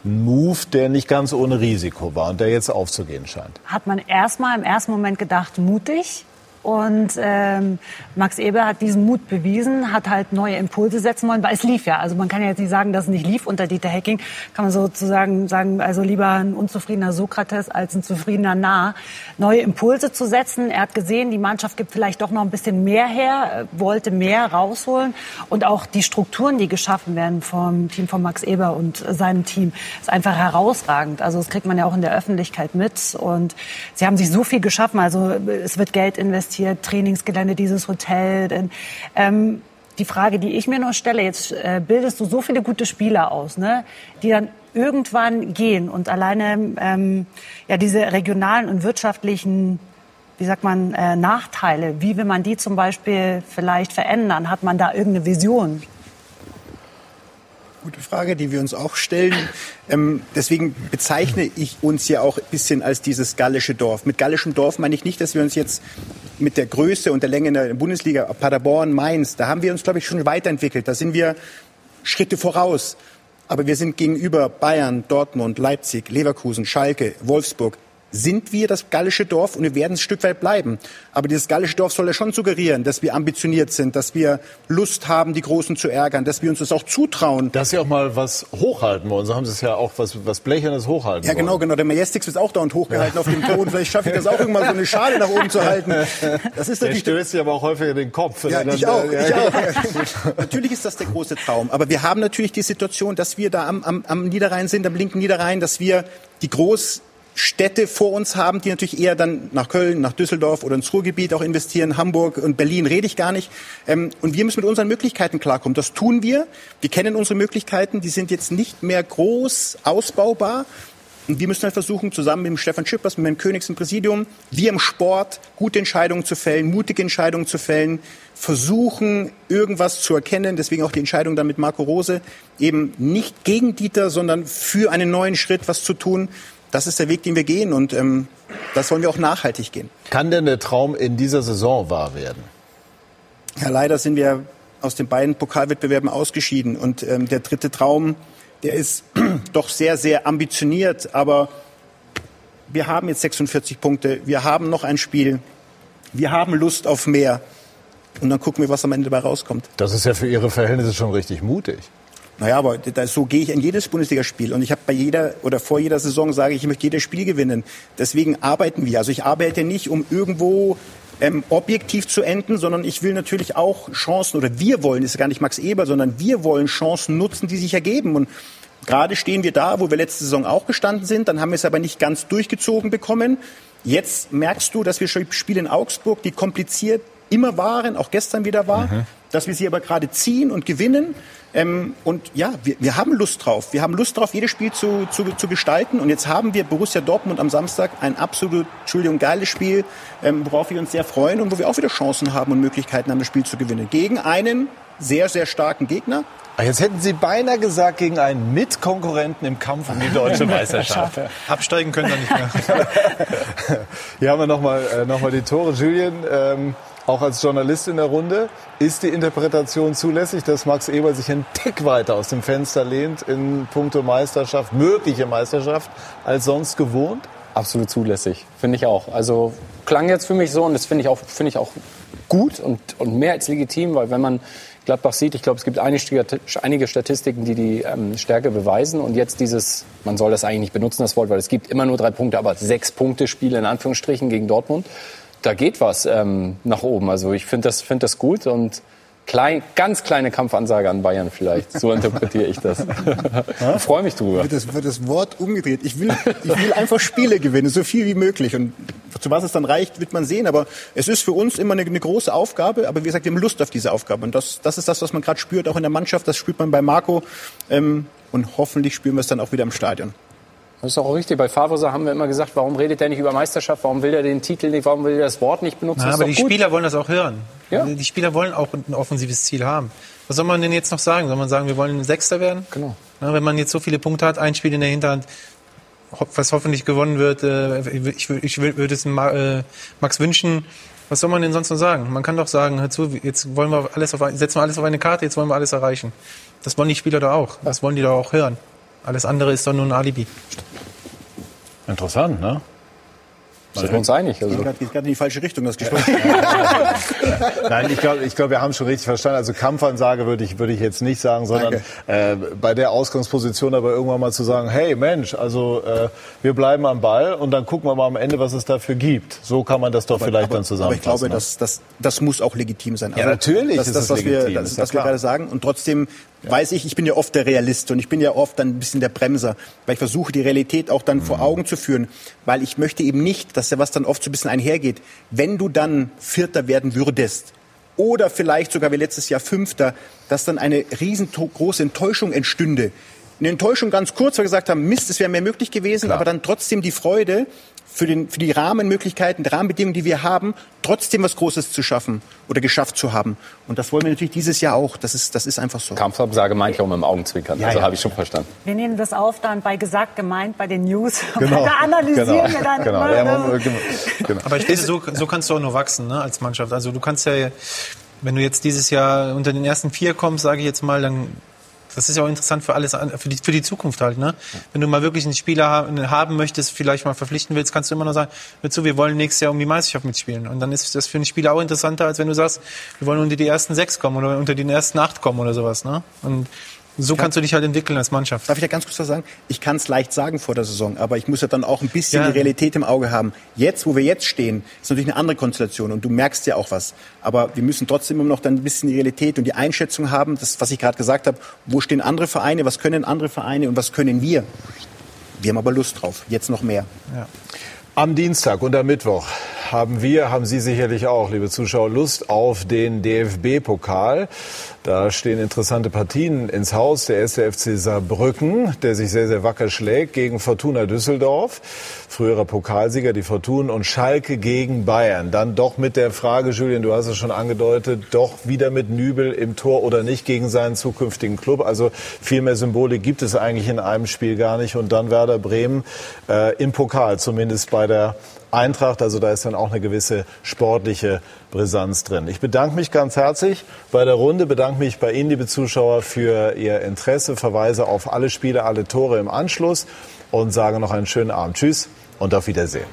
Move, der nicht ganz ohne Risiko war und der jetzt aufzugehen scheint. Hat man erstmal im ersten Moment gedacht, mutig. Und ähm, Max Eber hat diesen Mut bewiesen, hat halt neue Impulse setzen wollen, weil es lief ja. Also man kann ja jetzt nicht sagen, dass es nicht lief unter Dieter Hecking. Kann man sozusagen sagen, also lieber ein unzufriedener Sokrates als ein zufriedener Nah. Neue Impulse zu setzen. Er hat gesehen, die Mannschaft gibt vielleicht doch noch ein bisschen mehr her, wollte mehr rausholen. Und auch die Strukturen, die geschaffen werden vom Team von Max Eber und seinem Team, ist einfach herausragend. Also das kriegt man ja auch in der Öffentlichkeit mit. Und sie haben sich so viel geschaffen. Also es wird Geld investiert investiert, Trainingsgelände, dieses Hotel. Ähm, die Frage, die ich mir noch stelle, jetzt äh, bildest du so viele gute Spieler aus, ne, die dann irgendwann gehen und alleine ähm, ja diese regionalen und wirtschaftlichen wie sagt man, äh, Nachteile, wie will man die zum Beispiel vielleicht verändern? Hat man da irgendeine Vision? Gute Frage, die wir uns auch stellen. Ähm, deswegen bezeichne ich uns ja auch ein bisschen als dieses gallische Dorf. Mit gallischem Dorf meine ich nicht, dass wir uns jetzt mit der Größe und der Länge in der Bundesliga, Paderborn, Mainz, da haben wir uns, glaube ich, schon weiterentwickelt. Da sind wir Schritte voraus. Aber wir sind gegenüber Bayern, Dortmund, Leipzig, Leverkusen, Schalke, Wolfsburg sind wir das gallische Dorf und wir werden es ein Stück weit bleiben. Aber dieses gallische Dorf soll ja schon suggerieren, dass wir ambitioniert sind, dass wir Lust haben, die Großen zu ärgern, dass wir uns das auch zutrauen. Dass sie auch mal was hochhalten wollen. So haben sie es ja auch was, was Blechernes hochhalten Ja, genau, genau. Der Majestix wird auch dauernd hochgehalten ja. auf dem Ton. Vielleicht schaffe ich das auch irgendwann so eine Schale nach oben zu halten. Das ist natürlich. Der stößt sich aber auch häufig in den Kopf. Ja, ich auch. Ja, ich auch. natürlich ist das der große Traum. Aber wir haben natürlich die Situation, dass wir da am, am, am Niederrhein sind, am linken Niederrhein, dass wir die groß Städte vor uns haben, die natürlich eher dann nach Köln, nach Düsseldorf oder ins Ruhrgebiet auch investieren. Hamburg und Berlin rede ich gar nicht. Ähm, und wir müssen mit unseren Möglichkeiten klarkommen. Das tun wir. Wir kennen unsere Möglichkeiten. Die sind jetzt nicht mehr groß ausbaubar. Und wir müssen halt versuchen, zusammen mit dem Stefan Schippers, mit dem Königs im Präsidium, wir im Sport, gute Entscheidungen zu fällen, mutige Entscheidungen zu fällen, versuchen, irgendwas zu erkennen. Deswegen auch die Entscheidung dann mit Marco Rose, eben nicht gegen Dieter, sondern für einen neuen Schritt was zu tun das ist der Weg, den wir gehen und ähm, das wollen wir auch nachhaltig gehen. Kann denn der Traum in dieser Saison wahr werden? Ja, leider sind wir aus den beiden Pokalwettbewerben ausgeschieden und ähm, der dritte Traum, der ist *clears throat* doch sehr, sehr ambitioniert, aber wir haben jetzt 46 Punkte, wir haben noch ein Spiel, wir haben Lust auf mehr und dann gucken wir, was am Ende dabei rauskommt. Das ist ja für Ihre Verhältnisse schon richtig mutig. Naja, aber das, so gehe ich in jedes Bundesligaspiel. Und ich habe bei jeder oder vor jeder Saison sage ich, ich möchte jedes Spiel gewinnen. Deswegen arbeiten wir. Also ich arbeite nicht, um irgendwo ähm, objektiv zu enden, sondern ich will natürlich auch Chancen, oder wir wollen, ist gar nicht Max Eber, sondern wir wollen Chancen nutzen, die sich ergeben. Und gerade stehen wir da, wo wir letzte Saison auch gestanden sind, dann haben wir es aber nicht ganz durchgezogen bekommen. Jetzt merkst du, dass wir Spiele in Augsburg, die kompliziert immer waren, auch gestern wieder war, mhm. Dass wir sie aber gerade ziehen und gewinnen. Ähm, und ja, wir, wir haben Lust drauf. Wir haben Lust drauf, jedes Spiel zu, zu, zu gestalten. Und jetzt haben wir Borussia Dortmund am Samstag ein absolut, Entschuldigung, geiles Spiel, ähm, worauf wir uns sehr freuen und wo wir auch wieder Chancen haben und Möglichkeiten haben, das Spiel zu gewinnen. Gegen einen sehr, sehr starken Gegner. Ah, jetzt hätten Sie beinahe gesagt, gegen einen Mitkonkurrenten im Kampf um die deutsche *laughs* Meisterschaft. Absteigen können wir nicht mehr. *laughs* Hier haben wir nochmal äh, noch mal die Tore. Julian, ähm, auch als Journalist in der Runde, ist die Interpretation zulässig, dass Max Eber sich einen Tick weiter aus dem Fenster lehnt in puncto Meisterschaft, mögliche Meisterschaft, als sonst gewohnt? Absolut zulässig, finde ich auch. Also klang jetzt für mich so und das finde ich auch, finde ich auch gut und, und mehr als legitim, weil wenn man Gladbach sieht, ich glaube, es gibt einige Statistiken, die die ähm, Stärke beweisen und jetzt dieses, man soll das eigentlich nicht benutzen, das Wort, weil es gibt immer nur drei Punkte, aber sechs Punkte Spiele in Anführungsstrichen gegen Dortmund da geht was ähm, nach oben. Also ich finde das, find das gut und klein, ganz kleine Kampfansage an Bayern vielleicht. So interpretiere ich das. *laughs* ich freue mich drüber. Wird das, wird das Wort umgedreht. Ich will, ich will einfach Spiele gewinnen, so viel wie möglich. Und zu was es dann reicht, wird man sehen. Aber es ist für uns immer eine, eine große Aufgabe. Aber wie gesagt, wir haben Lust auf diese Aufgabe. Und das, das ist das, was man gerade spürt, auch in der Mannschaft. Das spürt man bei Marco. Ähm, und hoffentlich spüren wir es dann auch wieder im Stadion. Das ist auch richtig. Bei Favre haben wir immer gesagt, warum redet er nicht über Meisterschaft? Warum will er den Titel nicht? Warum will er das Wort nicht benutzen? Na, aber die gut. Spieler wollen das auch hören. Ja. Die Spieler wollen auch ein offensives Ziel haben. Was soll man denn jetzt noch sagen? Soll man sagen, wir wollen Sechster werden? Genau. Na, wenn man jetzt so viele Punkte hat, ein Spiel in der Hinterhand, was hoffentlich gewonnen wird, äh, ich, würde es äh, Max wünschen. Was soll man denn sonst noch sagen? Man kann doch sagen, hör zu, jetzt wollen wir alles auf, setzen wir alles auf eine Karte, jetzt wollen wir alles erreichen. Das wollen die Spieler doch auch. Das wollen die doch auch hören. Alles andere ist doch nur ein Alibi. Interessant, ne? Sind wir uns einig? Also. Geht gerade in die falsche Richtung, das Gespräch. *laughs* Nein, ich glaube, ich glaub, wir haben schon richtig verstanden. Also Kampfansage würde ich, würde ich jetzt nicht sagen, sondern äh, bei der Ausgangsposition aber irgendwann mal zu sagen, hey Mensch, also äh, wir bleiben am Ball und dann gucken wir mal am Ende, was es dafür gibt. So kann man das doch aber, vielleicht aber, dann zusammenfassen. Aber ich glaube, ne? das, das, das muss auch legitim sein. Ja, natürlich das, ist das, was legitim, Wir, das, was wir gerade sagen. Und trotzdem weiß ich, ich bin ja oft der Realist und ich bin ja oft dann ein bisschen der Bremser, weil ich versuche, die Realität auch dann Mhm. vor Augen zu führen, weil ich möchte eben nicht, dass ja was dann oft so ein bisschen einhergeht, wenn du dann Vierter werden würdest oder vielleicht sogar wie letztes Jahr Fünfter, dass dann eine riesengroße Enttäuschung entstünde. Eine Enttäuschung ganz kurz, weil wir gesagt haben, Mist, es wäre mehr möglich gewesen, aber dann trotzdem die Freude, für, den, für die Rahmenmöglichkeiten, die Rahmenbedingungen, die wir haben, trotzdem was Großes zu schaffen oder geschafft zu haben. Und das wollen wir natürlich dieses Jahr auch. Das ist, das ist einfach so. Kampfabsage ich auch mit dem Augenzwinkern. Ja, also ja. habe ich schon verstanden. Wir nehmen das auf dann bei gesagt, gemeint, bei den News. *laughs* Genau. Und da analysieren Genau. wir dann Genau. Ja, ne? man- genau. Aber ich finde, so, so kannst du auch nur wachsen ne, als Mannschaft. Also du kannst ja, wenn du jetzt dieses Jahr unter den ersten vier kommst, sage ich jetzt mal, dann das ist ja auch interessant für alles, für die, für die Zukunft halt. Ne? Wenn du mal wirklich einen Spieler haben, möchtest, vielleicht mal verpflichten willst, kannst du immer noch sagen, hör zu, wir wollen nächstes Jahr um die Meisterschaft mitspielen. Und dann ist das für einen Spieler auch interessanter, als wenn du sagst, wir wollen unter die ersten sechs kommen oder unter die ersten acht kommen oder sowas. Ne? Und so kannst du dich halt entwickeln als Mannschaft. Darf ich da ganz kurz was sagen? Ich kann es leicht sagen vor der Saison, aber ich muss ja dann auch ein bisschen Ja. die Realität im Auge haben. Jetzt, wo wir jetzt stehen, ist natürlich eine andere Konstellation und du merkst ja auch was. Aber wir müssen trotzdem immer noch dann ein bisschen die Realität und die Einschätzung haben, das, was ich gerade gesagt habe, wo stehen andere Vereine, was können andere Vereine und was können wir? Wir haben aber Lust drauf, jetzt noch mehr. Am Dienstag und am Mittwoch haben wir, haben Sie sicherlich auch, liebe Zuschauer, Lust auf den DFB-Pokal. Da stehen interessante Partien ins Haus. Der erste FC Saarbrücken, der sich sehr, sehr wacker schlägt, gegen Fortuna Düsseldorf. Früherer Pokalsieger, die Fortuna und Schalke gegen Bayern. Dann doch mit der Frage, Julian, du hast es schon angedeutet, doch wieder mit Nübel im Tor oder nicht gegen seinen zukünftigen Club. Also viel mehr Symbolik gibt es eigentlich in einem Spiel gar nicht. Und dann Werder Bremen äh, im Pokal, zumindest bei der Eintracht. Also da ist dann auch eine gewisse sportliche Brisanz drin. Ich bedanke mich ganz herzlich bei der Runde, bedanke mich bei Ihnen, liebe Zuschauer, für Ihr Interesse, verweise auf alle Spiele, alle Tore im Anschluss und sage noch einen schönen Abend. Tschüss und auf Wiedersehen.